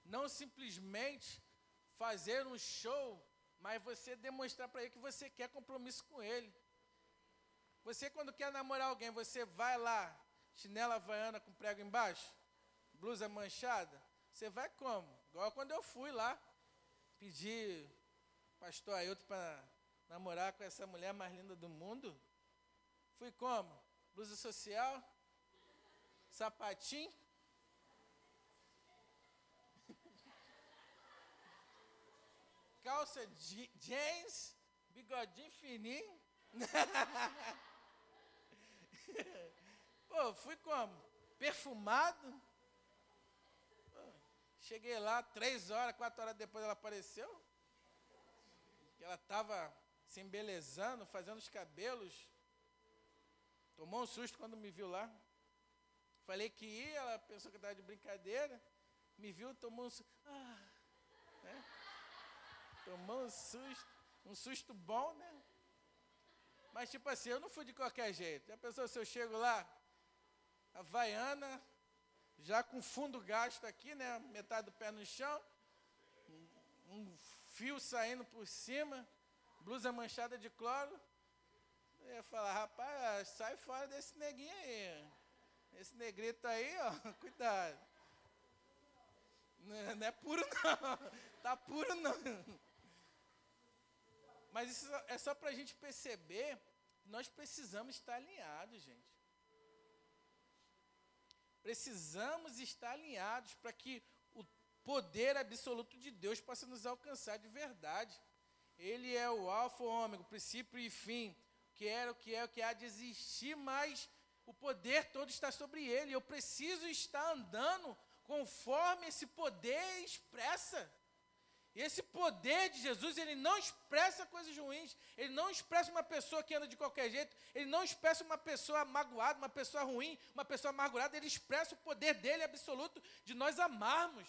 Não simplesmente fazer um show mas você demonstrar para ele que você quer compromisso com ele. Você, quando quer namorar alguém, você vai lá, chinela havaiana com prego embaixo, blusa manchada, você vai como? Igual quando eu fui lá, pedir pastor Ailton para namorar com essa mulher mais linda do mundo. Fui como? Blusa social, sapatinho, calça jeans, bigodinho fininho. Pô, fui como? Perfumado. Pô, cheguei lá, três horas, quatro horas depois ela apareceu. Ela estava se embelezando, fazendo os cabelos. Tomou um susto quando me viu lá. Falei que ia, ela pensou que estava de brincadeira. Me viu, tomou um susto. Ah, né? Tomou um susto, um susto bom, né? Mas tipo assim, eu não fui de qualquer jeito. Já pensou se eu chego lá, a vaiana, já com fundo gasto aqui, né? Metade do pé no chão, um fio saindo por cima, blusa manchada de cloro. Eu ia falar, rapaz, sai fora desse neguinho aí. Esse negrito aí, ó, cuidado. Não, é puro não. Tá puro não. Mas isso é só para a gente perceber nós precisamos estar alinhados, gente. Precisamos estar alinhados para que o poder absoluto de Deus possa nos alcançar de verdade. Ele é o alfa, o ômega, o princípio e fim, que era, o que é, o que há de existir, mas o poder todo está sobre ele. Eu preciso estar andando conforme esse poder expressa. E esse poder de Jesus, ele não expressa coisas ruins, ele não expressa uma pessoa que anda de qualquer jeito, ele não expressa uma pessoa magoada, uma pessoa ruim, uma pessoa amargurada, ele expressa o poder dele absoluto de nós amarmos,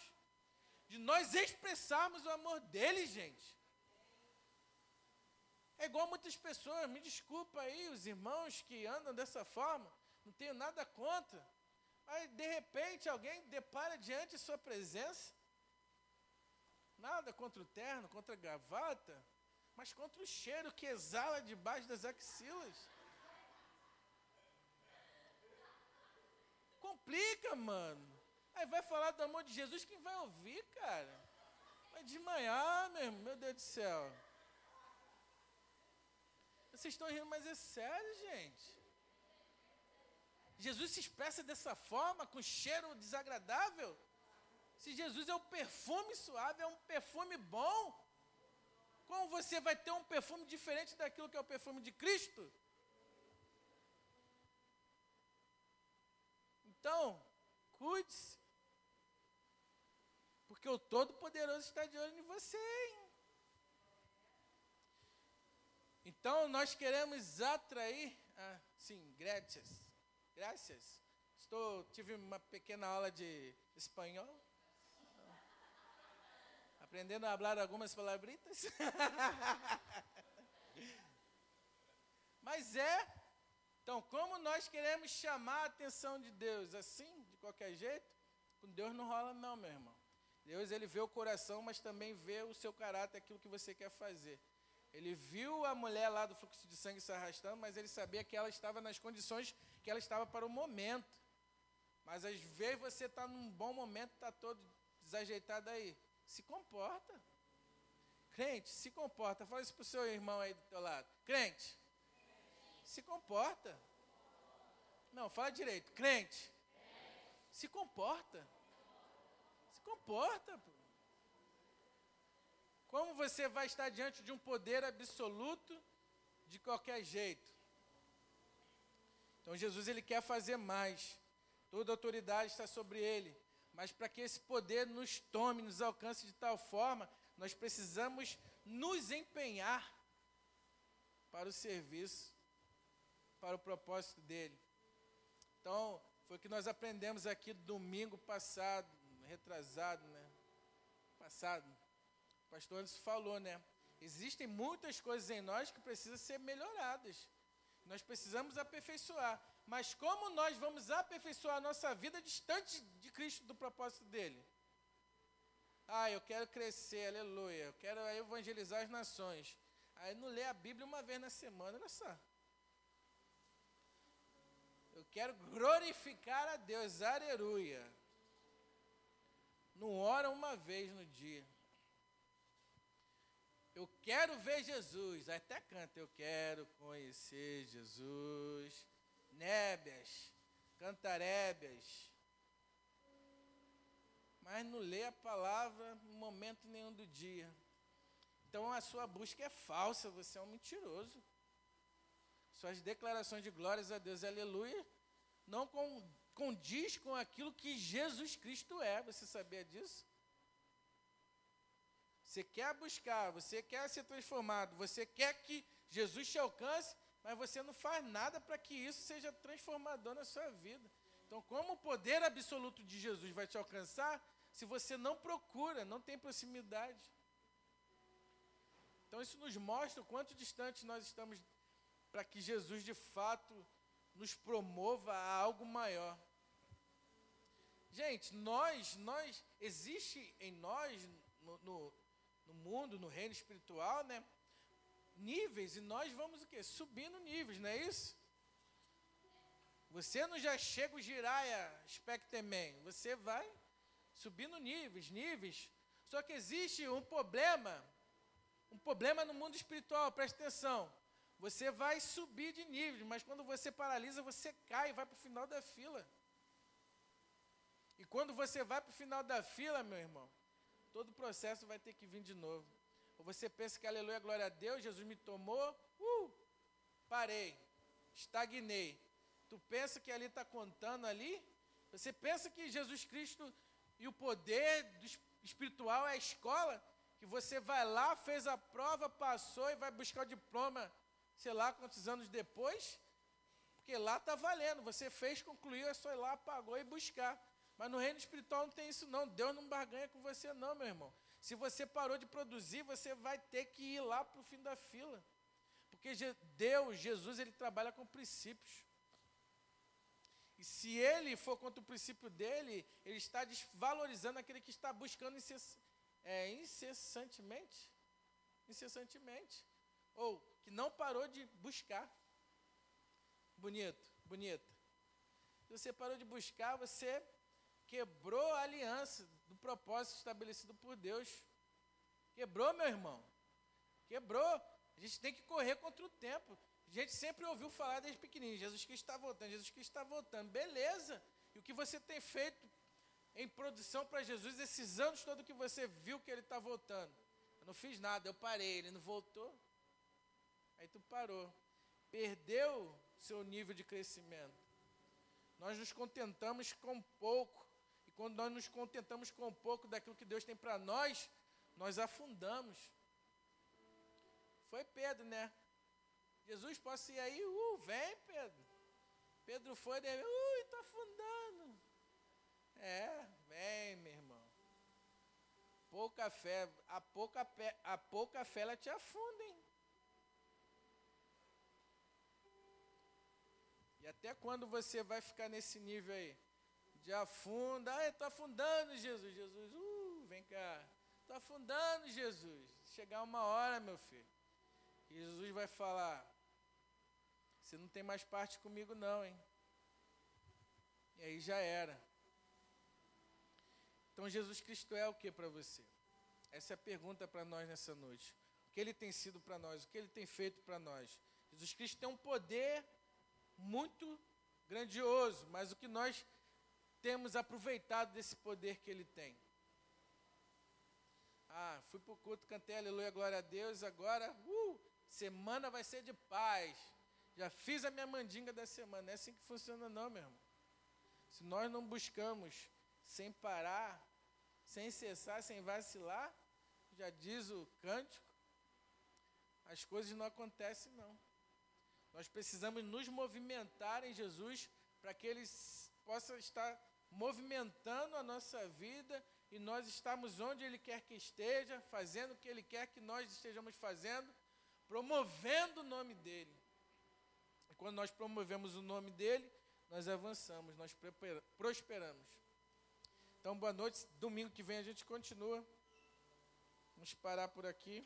de nós expressarmos o amor dele, gente. É igual muitas pessoas, me desculpa aí, os irmãos que andam dessa forma, não tenho nada contra, mas de repente alguém depara diante de sua presença, Nada contra o terno, contra a gravata, mas contra o cheiro que exala debaixo das axilas. Complica, mano. Aí vai falar do amor de Jesus, quem vai ouvir, cara? Vai desmanhar, meu, meu Deus do céu. Vocês estão rindo, mas é sério, gente. Jesus se expressa dessa forma, com cheiro desagradável? Se Jesus é um perfume suave, é um perfume bom, como você vai ter um perfume diferente daquilo que é o perfume de Cristo? Então, cuide-se, porque o Todo-Poderoso está de olho em você, hein? Então, nós queremos atrair. Ah, sim, graças. Graças. Estou, tive uma pequena aula de espanhol. Aprendendo a falar algumas palavritas. Mas é. Então, como nós queremos chamar a atenção de Deus assim, de qualquer jeito, com Deus não rola não, meu irmão. Deus ele vê o coração, mas também vê o seu caráter, aquilo que você quer fazer. Ele viu a mulher lá do fluxo de sangue se arrastando, mas ele sabia que ela estava nas condições que ela estava para o momento. Mas às vezes você está num bom momento, está todo desajeitado aí. Se comporta. Crente, se comporta. Fala isso para o seu irmão aí do teu lado. Crente, se comporta. Não, fala direito. Crente, se comporta. Se comporta. Pô. Como você vai estar diante de um poder absoluto de qualquer jeito? Então Jesus ele quer fazer mais. Toda autoridade está sobre ele. Mas para que esse poder nos tome, nos alcance de tal forma, nós precisamos nos empenhar para o serviço, para o propósito dele. Então, foi o que nós aprendemos aqui domingo passado, retrasado, né? Passado. O pastor Anderson falou, né? Existem muitas coisas em nós que precisam ser melhoradas. Nós precisamos aperfeiçoar. Mas como nós vamos aperfeiçoar a nossa vida distante de Cristo, do propósito dele? Ah, eu quero crescer, aleluia. Eu quero evangelizar as nações. Aí não lê a Bíblia uma vez na semana, olha só. Eu quero glorificar a Deus, aleluia. Não ora uma vez no dia. Eu quero ver Jesus. Até canta, eu quero conhecer Jesus. Nébias, cantarébias. Mas não lê a palavra em momento nenhum do dia. Então a sua busca é falsa, você é um mentiroso. Suas declarações de glórias a Deus, aleluia, não condiz com aquilo que Jesus Cristo é. Você sabia disso? Você quer buscar, você quer ser transformado, você quer que Jesus te alcance, mas você não faz nada para que isso seja transformador na sua vida. Então, como o poder absoluto de Jesus vai te alcançar se você não procura, não tem proximidade? Então, isso nos mostra o quanto distante nós estamos para que Jesus de fato nos promova a algo maior. Gente, nós, nós, existe em nós, no, no, no mundo, no reino espiritual, né? Níveis, e nós vamos o quê? Subindo níveis, não é isso? Você não já chega o giraia spectemen, você vai subindo níveis, níveis. Só que existe um problema, um problema no mundo espiritual, presta atenção. Você vai subir de níveis, mas quando você paralisa, você cai vai para o final da fila. E quando você vai para o final da fila, meu irmão, todo o processo vai ter que vir de novo. Ou você pensa que aleluia, glória a Deus, Jesus me tomou, uh, parei, estagnei. Tu pensa que ali está contando ali? Você pensa que Jesus Cristo e o poder espiritual é a escola? Que você vai lá, fez a prova, passou e vai buscar o diploma, sei lá quantos anos depois? Porque lá está valendo. Você fez, concluiu, é só ir lá, pagou e buscar. Mas no reino espiritual não tem isso não. Deus não barganha com você não, meu irmão. Se você parou de produzir, você vai ter que ir lá para o fim da fila. Porque Deus, Jesus, ele trabalha com princípios. E se ele for contra o princípio dele, ele está desvalorizando aquele que está buscando incess é, incessantemente. Incessantemente. Ou que não parou de buscar. Bonito, bonito. Se você parou de buscar, você quebrou a aliança do propósito estabelecido por Deus. Quebrou, meu irmão. Quebrou. A gente tem que correr contra o tempo. A gente sempre ouviu falar desde pequenininho, Jesus Cristo está voltando, Jesus Cristo está voltando. Beleza. E o que você tem feito em produção para Jesus esses anos todo que você viu que ele está voltando? Eu não fiz nada, eu parei, ele não voltou. Aí tu parou. Perdeu seu nível de crescimento. nós nos contentamos com pouco. Quando nós nos contentamos com pouco daquilo que Deus tem para nós, nós afundamos. Foi Pedro, né? Jesus, ir aí? Uh, vem, Pedro. Pedro foi, dele, ui, está afundando. É, vem, meu irmão. Pouca fé, a pouca, a pouca fé ela te afunda, hein? E até quando você vai ficar nesse nível aí? Afunda, ah, estou afundando, Jesus. Jesus, uh, vem cá. Estou afundando, Jesus. Chegar uma hora, meu filho. E Jesus vai falar: Você não tem mais parte comigo, não, hein? E aí já era. Então Jesus Cristo é o que para você? Essa é a pergunta para nós nessa noite. O que ele tem sido para nós? O que ele tem feito para nós? Jesus Cristo tem um poder muito grandioso, mas o que nós temos aproveitado desse poder que ele tem? Ah, fui para o culto, cantei aleluia, glória a Deus, agora, uh, semana vai ser de paz. Já fiz a minha mandinga da semana. Não é assim que funciona, não, meu irmão. Se nós não buscamos sem parar, sem cessar, sem vacilar, já diz o cântico, as coisas não acontecem, não. Nós precisamos nos movimentar em Jesus para que Ele possa estar movimentando a nossa vida e nós estamos onde Ele quer que esteja, fazendo o que Ele quer que nós estejamos fazendo, promovendo o nome dEle. E quando nós promovemos o nome dEle, nós avançamos, nós prosperamos. Então, boa noite. Domingo que vem a gente continua. Vamos parar por aqui.